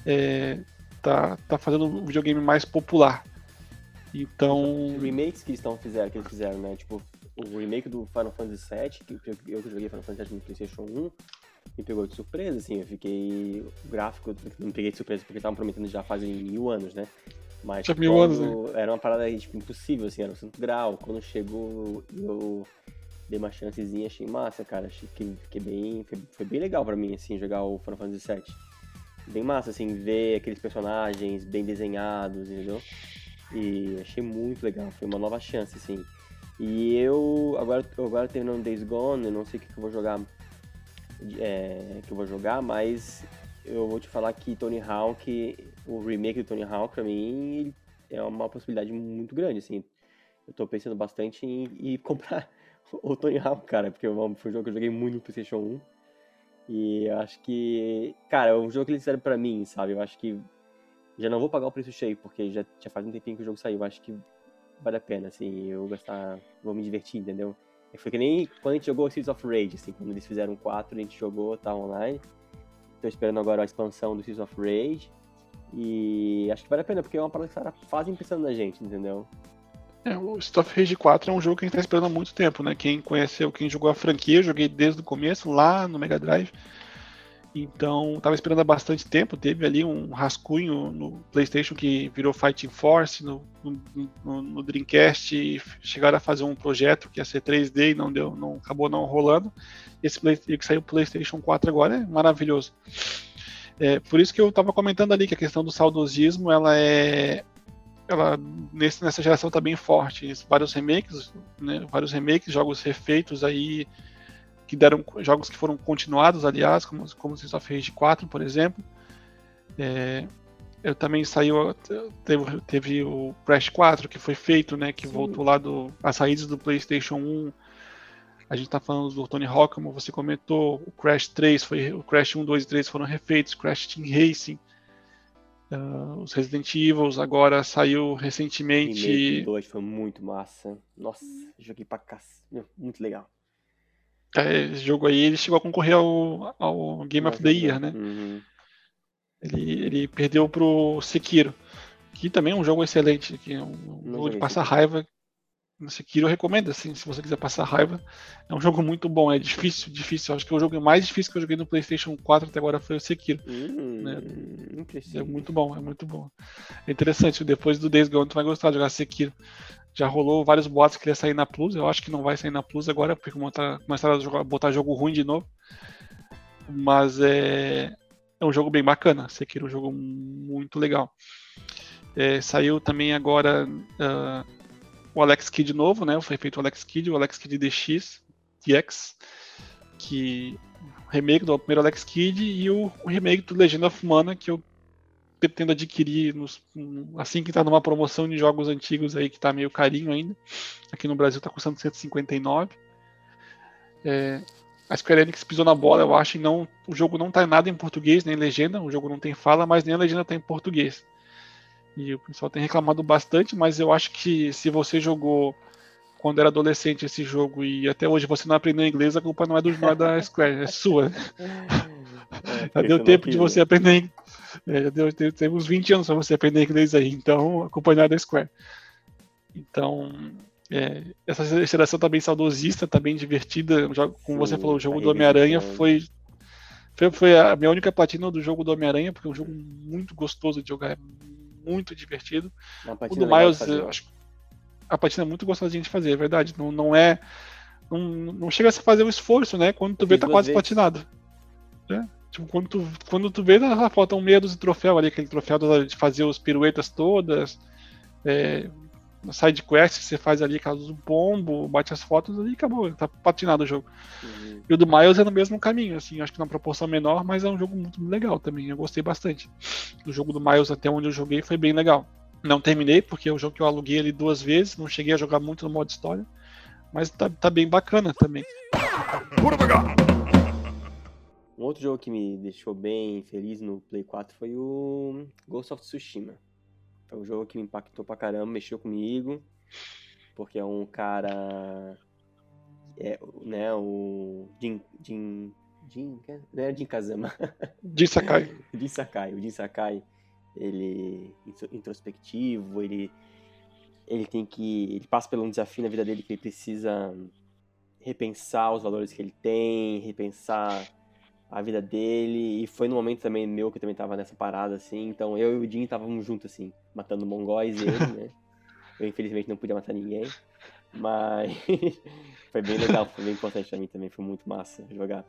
é, tá, tá fazendo o videogame mais popular. Então. Remakes que estão fizeram, que eles fizeram, né? Tipo, o remake do Final Fantasy VII, que eu que joguei Final Fantasy VII no PlayStation 1, me pegou de surpresa, assim, eu fiquei. O gráfico não peguei de surpresa porque estavam prometendo já fazem mil anos, né? Mas mil anos, era uma parada tipo, impossível, assim, era o santo grau. Quando chegou, eu dei uma chancezinha, achei massa, cara. Achei que fiquei bem. Foi, bem legal pra mim, assim, jogar o Final Fantasy VII. Bem massa, assim, ver aqueles personagens bem desenhados, entendeu? E achei muito legal, foi uma nova chance, assim. E eu, agora, agora terminando Days Gone, eu não sei o que, que eu vou jogar, é, que eu vou jogar, mas eu vou te falar que Tony Hawk, o remake do Tony Hawk, pra mim, é uma possibilidade muito grande, assim. Eu tô pensando bastante em, em comprar o Tony Hawk, cara, porque foi um jogo que eu joguei muito no PlayStation 1. E acho que, cara, é um jogo que eles fizeram pra mim, sabe? Eu acho que já não vou pagar o preço cheio, porque já, já faz um tempinho que o jogo saiu. Eu acho que vale a pena, assim, eu gastar, vou me divertir, entendeu? Foi que nem quando a gente jogou Seeds of Rage, assim, quando eles fizeram 4, a gente jogou, tá online. Tô esperando agora a expansão do Seeds of Rage. E acho que vale a pena, porque é uma parada que os caras fazem pensando na gente, entendeu? É, o Rage 4 é um jogo que a gente tá esperando há muito tempo, né? Quem conheceu, quem jogou a franquia, eu joguei desde o começo, lá no Mega Drive. Então, tava esperando há bastante tempo. Teve ali um rascunho no PlayStation que virou Fighting Force, no, no, no, Dreamcast, chegaram a fazer um projeto que ia ser 3D e não deu, não acabou não rolando. Esse Play, que saiu PlayStation 4 agora é maravilhoso. É, por isso que eu tava comentando ali que a questão do saudosismo, ela é ela nesse, nessa geração tá bem forte. Vários remakes, né, vários remakes, jogos refeitos aí que deram jogos que foram continuados, aliás, como como Streets of Rage 4, por exemplo. É, eu também saiu teve, teve o Crash 4 que foi feito, né, que Sim. voltou lá do as raízes do PlayStation 1. A gente tá falando do Tony Hawk, como você comentou, o Crash 3 foi o Crash 1, 2 e 3 foram refeitos, Crash Team Racing. Uh, os Resident Evil agora saiu recentemente. Remake 2 foi muito massa. Nossa, joguei pra cá. Muito legal. É, esse jogo aí ele chegou a concorrer ao, ao Game of the Year, né? Uhum. Ele, ele perdeu pro Sekiro, que também é um jogo excelente, que é um Não jogo de passar raiva. Sekiro eu recomendo, assim, se você quiser passar raiva. É um jogo muito bom, é difícil, difícil. Acho que o jogo mais difícil que eu joguei no PlayStation 4 até agora foi o Sekiro. Hum, Né? É muito bom, é muito bom. É interessante, depois do Days Gone tu vai gostar de jogar Sekiro. Já rolou vários boatos que ele ia sair na Plus, eu acho que não vai sair na Plus agora, porque começaram começaram a jogar- botar jogo ruim de novo. Mas é, é um jogo bem bacana, Sekiro é um jogo muito legal. É, saiu também agora ah, o Alex Kidd novo, né? Foi feito o Alex Kidd, o Alex Kidd DX, DX, que remake do primeiro Alex Kidd e o, o remake do Legend of Mana que eu pretendo adquirir nos- assim que tá numa promoção de jogos antigos aí que tá meio carinho ainda. Aqui no Brasil tá custando 159. É, a Square Enix pisou na bola, eu acho, e não, o jogo não tá nada em português, nem legenda, o jogo não tem fala, mas nem a legenda tá em português. E o pessoal tem reclamado bastante, mas eu acho que se você jogou quando era adolescente esse jogo e até hoje você não aprendeu inglês, a culpa não é, do, não é da Square, é sua. É, Já deu tempo de você aprender. É, já deu, tem, tem uns 20 anos pra você aprender inglês aí, então a culpa não é da Square. Então, é, essa geração tá bem saudosista, tá bem divertida. Como você falou, o jogo tá do Homem-Aranha foi, foi. Foi a minha única platina do jogo do Homem-Aranha, porque é um jogo muito gostoso de jogar, é muito divertido. O do Miles, acho a platina é muito gostosinha de fazer, é verdade. Não, não é. Não, não chega a se fazer o esforço, né? Quando tu vê, tá quase vezes. platinado. Né? Tipo, quando tu, quando tu vê, tá, faltam meia dúzia de troféu ali, aquele troféu de fazer os piruetas todas. É, side quest que você faz ali, caso do pombo, bate as fotos ali e acabou, tá platinado o jogo. Uhum. E o do Miles é no mesmo caminho, assim, acho que numa proporção menor, mas é um jogo muito legal também. Eu gostei bastante. Do jogo do Miles até onde eu joguei foi bem legal. Não terminei, porque é um jogo que eu aluguei ali duas vezes, não cheguei a jogar muito no modo história. Mas tá, tá bem bacana também. Um outro jogo que me deixou bem feliz no Play 4 foi o Ghost of Tsushima. Foi um jogo que me impactou pra caramba, mexeu comigo, porque é um cara. É, né, o. Jin. Jin. Jin. Não é Jin Kazama. De Sakai. Jin Sakai. O Jin Sakai, ele intro- introspectivo, ele ele tem que ele passa por um desafio na vida dele que ele precisa repensar os valores que ele tem, repensar a vida dele. E foi no momento também meu que eu também tava nessa parada, assim. Então eu e o Jim estávamos juntos, assim, matando mongóis e ele, né? Eu infelizmente não podia matar ninguém. Mas foi bem legal, foi bem importante pra mim também, foi muito massa jogar.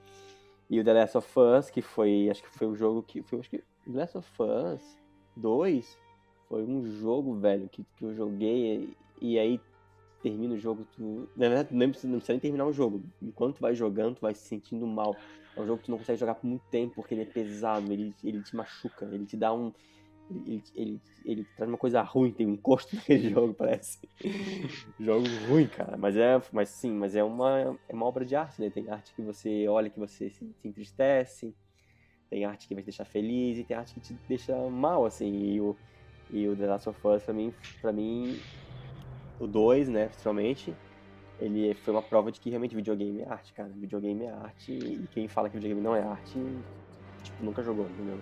E o The Last of Us, que foi, acho que foi o jogo que. Foi, acho que The Last of Us 2 foi um jogo, velho, que, que eu joguei e aí termina o jogo, tu. Na verdade, não precisa, não precisa nem terminar o jogo. Enquanto tu vai jogando, tu vai se sentindo mal. É um jogo que tu não consegue jogar por muito tempo, porque ele é pesado, ele, ele te machuca, ele te dá um. Ele, ele, ele traz uma coisa ruim, tem um encosto naquele jogo, parece. jogo ruim, cara. Mas é, mas sim, mas é uma, é uma obra de arte, né? Tem arte que você olha que você se, se entristece, tem arte que vai te deixar feliz e tem arte que te deixa mal, assim. E o, e o The Last of Us, pra mim, pra mim o 2, né, principalmente, ele foi uma prova de que realmente videogame é arte, cara. Videogame é arte e quem fala que videogame não é arte, tipo, nunca jogou, entendeu?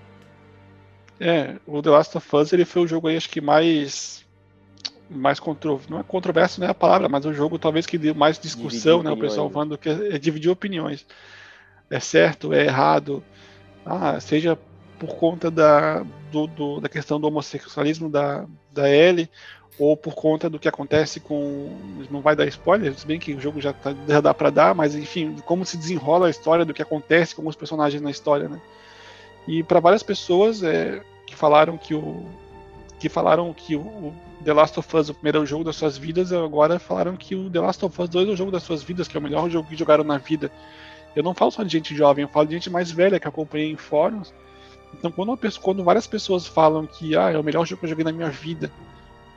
É, o The Last of Us ele foi o jogo aí, acho que mais mais contro... não é controverso não é a palavra, mas o jogo talvez que deu mais discussão, né, o pessoal né? falando que é, é dividir opiniões. É certo, é errado. Ah, seja por conta da, do, do, da questão do homossexualismo da, da Ellie, ou por conta do que acontece com. Não vai dar spoiler, se bem que o jogo já, tá, já dá para dar, mas enfim, como se desenrola a história do que acontece com os personagens na história, né? E para várias pessoas é, que falaram que o que falaram que o, The Last of Us, o primeiro jogo das suas vidas, agora falaram que o The Last of Us 2 é o jogo das suas vidas, que é o melhor jogo que jogaram na vida. Eu não falo só de gente jovem, eu falo de gente mais velha que acompanhei em fóruns. Então, quando, pessoa, quando várias pessoas falam que ah, é o melhor jogo que eu joguei na minha vida,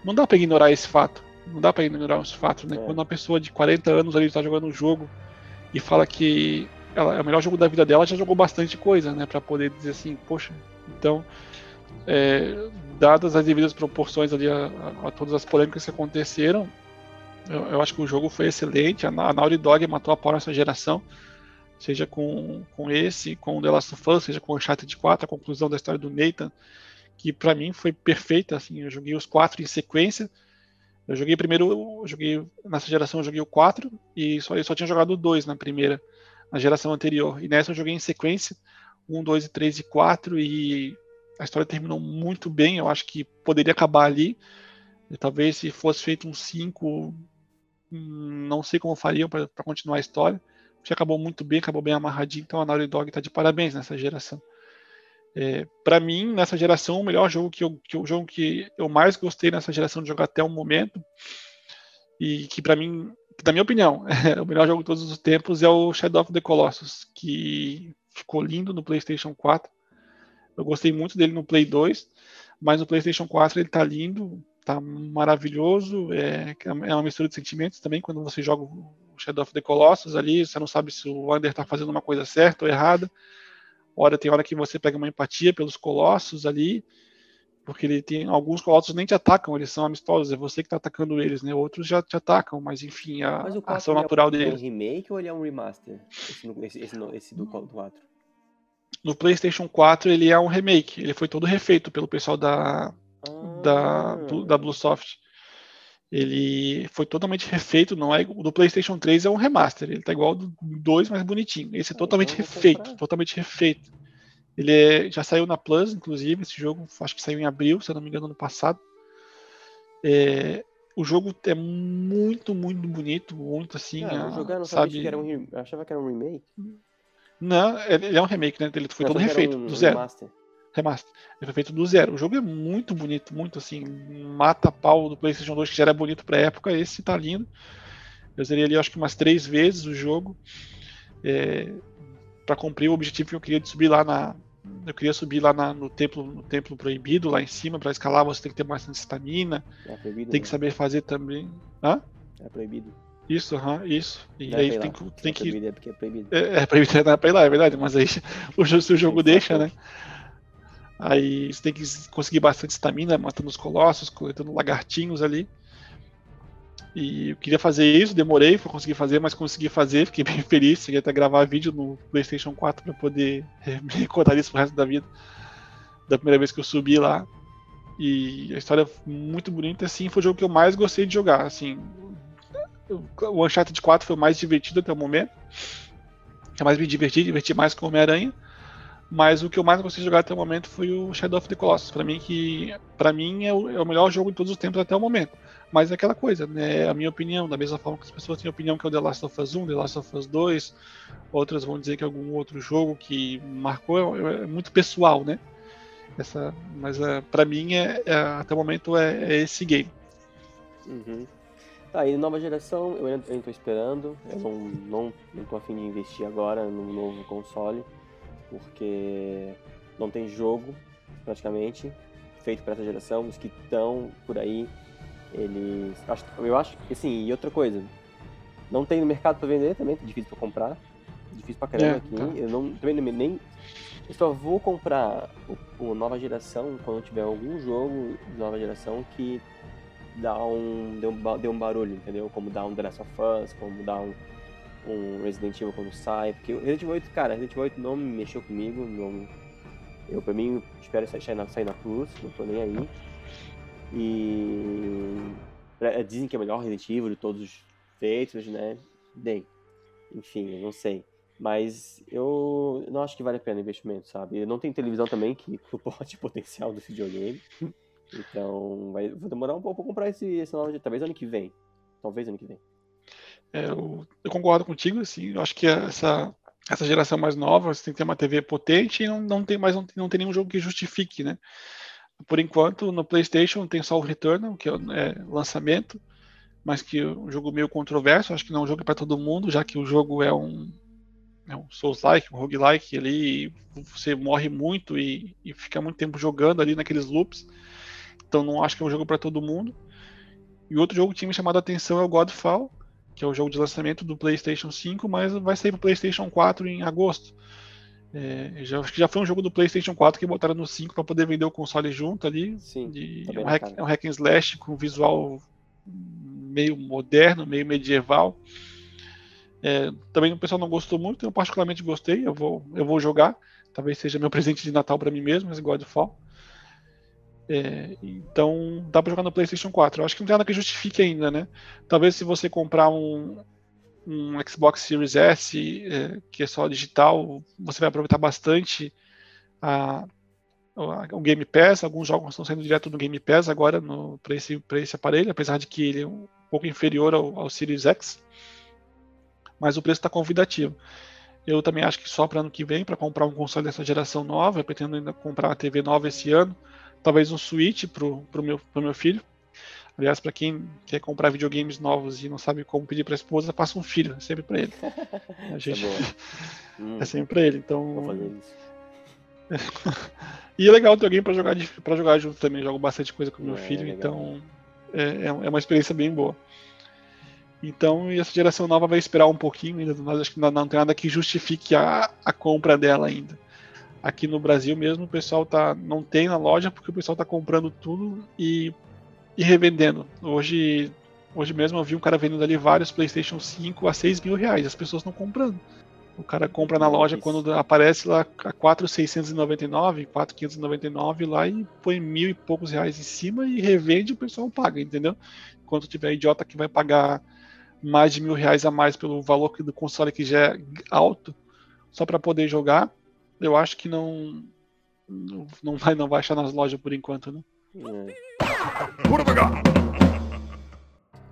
não dá para ignorar esse fato. Não dá para ignorar esse fato, né? É. Quando uma pessoa de 40 anos ali está jogando um jogo e fala que ela, é o melhor jogo da vida dela, já jogou bastante coisa, né? Para poder dizer assim, poxa, então, é, dadas as devidas proporções ali a, a, a, todas as polêmicas que aconteceram, eu, eu, acho que o jogo foi excelente. A, a Naughty Dog matou a pau nessa geração, seja com, com esse, com The Last of Us, seja com o Uncharted 4, a conclusão da história do Nathan que para mim foi perfeita. Assim, eu joguei os quatro em sequência. Eu joguei primeiro, eu joguei nessa geração eu joguei o 4 e só eu só tinha jogado o 2 na primeira, na geração anterior. E nessa eu joguei em sequência, 1, 2 3 e 4 e a história terminou muito bem. Eu acho que poderia acabar ali. E talvez se fosse feito um 5, hum, não sei como fariam para continuar a história. Já acabou muito bem, acabou bem amarradinho, então a Naughty Dog está de parabéns nessa geração. É, para mim, nessa geração, o melhor jogo que, eu, que o jogo que eu mais gostei nessa geração de jogar até o momento, e que para mim, na minha opinião, é o melhor jogo de todos os tempos é o Shadow of the Colossus, que ficou lindo no PlayStation 4. Eu gostei muito dele no Play 2, mas no PlayStation 4 ele tá lindo, tá maravilhoso, é, é uma mistura de sentimentos também quando você joga Shadow of the Colossus ali, você não sabe se o Under tá fazendo uma coisa certa ou errada. Hora tem hora que você pega uma empatia pelos colossos ali, porque ele tem alguns colossos nem te atacam, eles são amistosos, é você que está atacando eles, né? Outros já te atacam, mas enfim, a, mas a ação natural dele. É um remake ou ele é um remaster? Esse, esse, esse, esse do 4? No PlayStation 4 ele é um remake, ele foi todo refeito pelo pessoal da ah. da, da Bluesoft. Ele foi totalmente refeito, não é o do PlayStation 3 é um remaster, ele tá igual ao do 2, mais bonitinho. Esse é totalmente refeito, totalmente refeito. Ele é, já saiu na Plus, inclusive, esse jogo, acho que saiu em abril, se eu não me engano, ano passado. É, o jogo é muito, muito bonito, muito assim. Ah, jogar, não sabe? Que era um, eu achava que era um remake. Não, ele é um remake, né? Ele foi não, todo refeito, um, do zero. Remaster remaster. Ele foi feito do zero. O jogo é muito bonito, muito assim, mata pau do PlayStation 2 que já era bonito pra época. Esse tá lindo. Eu zerei ali acho que umas três vezes o jogo. É, para cumprir o objetivo que eu queria de subir lá na. Eu queria subir lá na, no, templo, no templo proibido, lá em cima, para escalar você tem que ter bastante estamina. É tem que né? saber fazer também. Hã? É proibido. Isso, aham, uhum, isso. E não é aí tem, que, tem que. É proibido, é porque é proibido. É, é proibido, é pra ir lá, é verdade, mas aí o, se o jogo deixa, né? Aí você tem que conseguir bastante estamina, matando os colossos, coletando lagartinhos ali. E eu queria fazer isso, demorei para conseguir fazer, mas consegui fazer, fiquei bem feliz. Cheguei até gravar vídeo no PlayStation 4 para poder me recordar isso pro resto da vida. Da primeira vez que eu subi lá. E a história é muito bonita, assim, foi o jogo que eu mais gostei de jogar. Assim, o Uncharted 4 foi o mais divertido até o momento. É mais me diverti, diverti mais com Homem-Aranha. Mas o que eu mais gostei de jogar até o momento foi o Shadow of the Colossus. Para mim, que para mim é o, é o, melhor jogo de todos os tempos até o momento. Mas é aquela coisa, né? A minha opinião, da mesma forma que as pessoas têm opinião que é o The Last of Us 1, The Last of Us 2, outras vão dizer que é algum outro jogo que marcou, é, é muito pessoal, né? Essa, mas é, para mim, é, é, até o momento, é, é esse game. Uhum. Tá, e nova geração, eu ainda estou esperando. Eu não, não, não tô afim de investir agora no novo console, porque não tem jogo, praticamente, feito para essa geração. Os que estão por aí, eles. Eu acho que, assim, e outra coisa, não tem no mercado para vender também, tá difícil para comprar. Difícil pra caramba é, aqui. Tá. Eu não, também nem. Eu só vou comprar o, o nova geração quando tiver algum jogo de nova geração que dá um, dê, um, dê um barulho, entendeu? Como dá um The Last of Us, como dá um, um Resident Evil quando sai. Porque Resident Evil 8, cara, Resident Evil 8 não me mexeu comigo. Não, eu, pra mim, espero sair na, sair na Plus, não tô nem aí. E. Dizem que é o melhor Resident Evil de todos os feitos, né? Bem, enfim, eu não sei. Mas eu não acho que vale a pena o investimento, sabe? Eu não tenho televisão também que suporte o potencial do videogame. Então, vai, vou demorar um pouco pra comprar esse, esse novo, talvez ano que vem. Talvez ano que vem. É, eu, eu, concordo contigo, assim, eu acho que essa, essa geração mais nova, tem que ter uma TV potente e não, não tem mais não, não tem nenhum jogo que justifique, né? Por enquanto, no PlayStation tem só o Returnal, que é, é lançamento, mas que é um jogo meio controverso, acho que não é um jogo para todo mundo, já que o jogo é um, é um Souls-like, um roguelike ali, você morre muito e, e fica muito tempo jogando ali naqueles loops. Então não acho que é um jogo para todo mundo. E outro jogo que tinha me chamado a atenção é o Godfall, que é o jogo de lançamento do PlayStation 5, mas vai sair para o PlayStation 4 em agosto. É, já, acho que já foi um jogo do PlayStation 4 que botaram no 5 para poder vender o console junto ali. Sim, de, tá é, um hack, é um hack and slash com visual meio moderno, meio medieval. É, também o pessoal não gostou muito, eu particularmente gostei, eu vou, eu vou jogar. Talvez seja meu presente de Natal para mim mesmo, esse Godfall. É, então dá para jogar no PlayStation 4. Eu acho que não tem nada que justifique ainda, né? Talvez se você comprar um, um Xbox Series S, é, que é só digital, você vai aproveitar bastante a, a, o Game Pass. Alguns jogos estão saindo direto no Game Pass agora para esse, esse aparelho, apesar de que ele é um pouco inferior ao, ao Series X. Mas o preço está convidativo. Eu também acho que só para ano que vem, para comprar um console dessa geração nova, eu pretendo ainda comprar uma TV nova esse ano talvez um Switch pro, pro, meu, pro meu filho. Aliás, para quem quer comprar videogames novos e não sabe como pedir para a esposa, passa um filho, é sempre para ele. A gente... é, é sempre para ele, então. E é legal ter alguém para jogar para jogar junto também. Eu jogo bastante coisa com meu é, filho, então é, é, é uma experiência bem boa. Então, essa geração nova vai esperar um pouquinho ainda, mas acho que não, não tem nada que justifique a, a compra dela ainda aqui no Brasil mesmo o pessoal tá não tem na loja porque o pessoal tá comprando tudo e, e revendendo. Hoje hoje mesmo eu vi um cara vendendo ali vários PlayStation 5 a 6 mil reais. As pessoas estão comprando. O cara compra na loja quando aparece lá a 4,699, 4,599 lá e põe mil e poucos reais em cima e revende o pessoal paga, entendeu? Enquanto tiver idiota que vai pagar mais de mil reais a mais pelo valor do console que já é alto só para poder jogar, eu acho que não não vai não vai achar nas lojas por enquanto, né? É.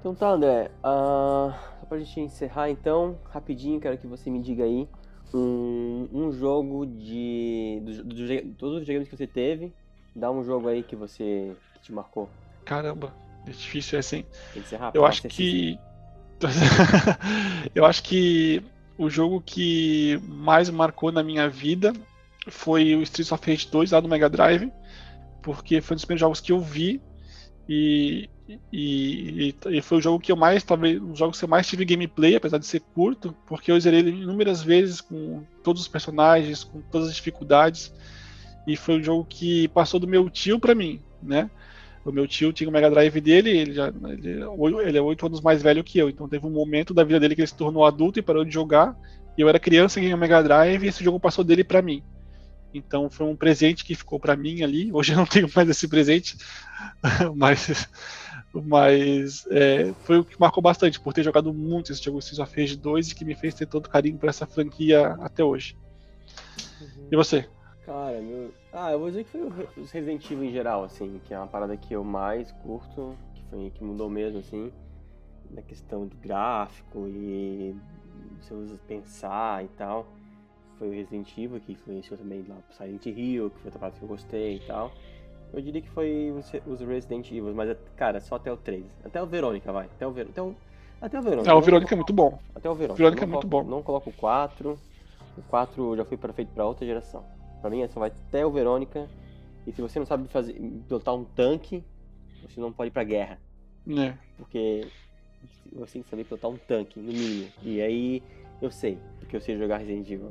Então tá, André. Uh, só pra gente encerrar então, rapidinho, quero que você me diga aí um, um jogo de. Do, do, do, todos os jogos que você teve. Dá um jogo aí que você que te marcou. Caramba, é difícil assim. Tem que ser rápido. Eu acho que. eu acho que o jogo que mais marcou na minha vida foi o Streets of Rage 2 lá do Mega Drive, porque foi um dos primeiros jogos que eu vi e, e, e, foi o jogo que eu mais, talvez, um jogo que eu mais tive gameplay, apesar de ser curto, porque eu zerei ele inúmeras vezes com todos os personagens, com todas as dificuldades, e foi um jogo que passou do meu tio para mim, né? O meu tio tinha o Mega Drive dele, ele, já, ele, ele é oito anos mais velho que eu, então teve um momento da vida dele que ele se tornou adulto e parou de jogar. E eu era criança e ganhei o Mega Drive e esse jogo passou dele para mim. Então foi um presente que ficou para mim ali. Hoje eu não tenho mais esse presente, mas, mas é, foi o que marcou bastante por ter jogado muito esse jogo Streets of Rage 2 e que me fez ter todo carinho por essa franquia até hoje. Uhum. E você? Cara, meu. Ah, eu vou dizer que foi os Resident Evil em geral, assim, que é uma parada que eu mais curto, que foi que mudou mesmo, assim, na questão do gráfico e você usa pensar e tal. Foi o Resident Evil que influenciou também lá pro Silent Hill, que foi outra parte que eu gostei e tal. Eu diria que foi os Resident Evil, mas, cara, só até o 3. Até o Verônica, vai. Até o, Ver... até o... Até o Verônica. É, o Verônica é muito bom. Até o Verônica. Verônica é muito coloco, bom. Não coloco o 4. O 4 já foi feito pra outra geração. Pra mim, só vai até o Verônica. E se você não sabe fazer, pilotar um tanque, você não pode ir pra guerra. É. Porque você tem que saber pilotar um tanque, no mínimo. E aí, eu sei. Porque eu sei jogar Resident Evil.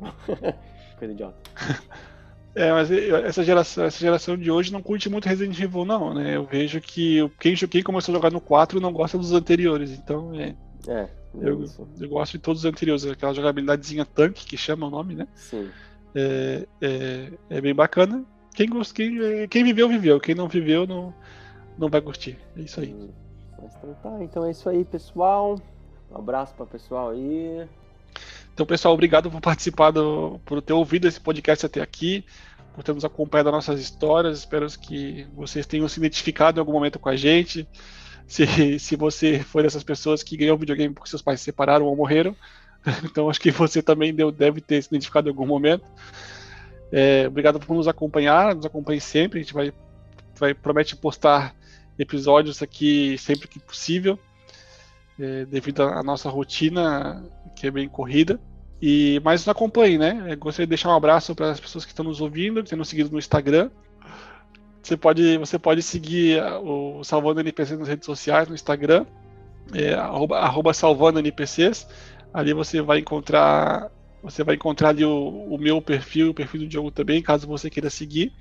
Coisa idiota. É, mas essa geração, essa geração de hoje não curte muito Resident Evil, não, né? Eu vejo que quem, quem começou a jogar no 4 não gosta dos anteriores, então é. É, Eu, eu gosto de todos os anteriores, aquela jogabilidadezinha tanque, que chama o nome, né? Sim. É, é, é bem bacana. Quem, quem, quem viveu, viveu. Quem não viveu, não, não vai curtir. É isso aí. Hum, Mas então tá, então é isso aí, pessoal. Um abraço para pessoal aí. Então, pessoal, obrigado por participar, do, por ter ouvido esse podcast até aqui, por ter nos acompanhado as nossas histórias. Espero que vocês tenham se identificado em algum momento com a gente. Se, se você foi dessas pessoas que ganhou videogame porque seus pais se separaram ou morreram, então acho que você também deu, deve ter se identificado em algum momento. É, obrigado por nos acompanhar, nos acompanhe sempre. A gente vai, vai promete postar episódios aqui sempre que possível, é, devido à nossa rotina que é bem corrida. E mas nos acompanhe, né? Eu gostaria de deixar um abraço para as pessoas que estão nos ouvindo, que têm nos seguido no Instagram. Você pode, você pode seguir o Salvando NPCs nas redes sociais, no Instagram, é, arroba, arroba salvando NPCs. Ali você vai encontrar você vai encontrar ali o, o meu perfil, o perfil do Diogo também, caso você queira seguir.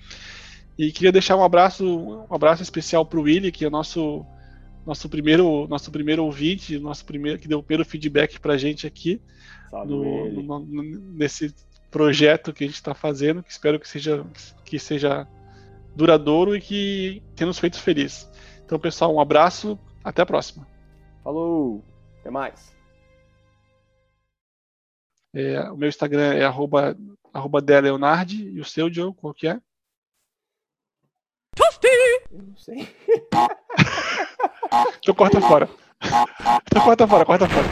E queria deixar um abraço, um abraço especial para o Willy, que é o nosso nosso primeiro nosso primeiro ouvinte, nosso primeiro que deu o primeiro feedback para a gente aqui no, no- no- nesse projeto que a gente está fazendo, que espero que seja que seja duradouro e que tenha nos feito feliz. Então, pessoal, um abraço, até a próxima. Falou! Até mais! É, o meu Instagram é arroba, arroba Deleonardi, e o seu, Diogo, qual que é? Eu não sei. Então corta fora. Então corta fora, corta fora.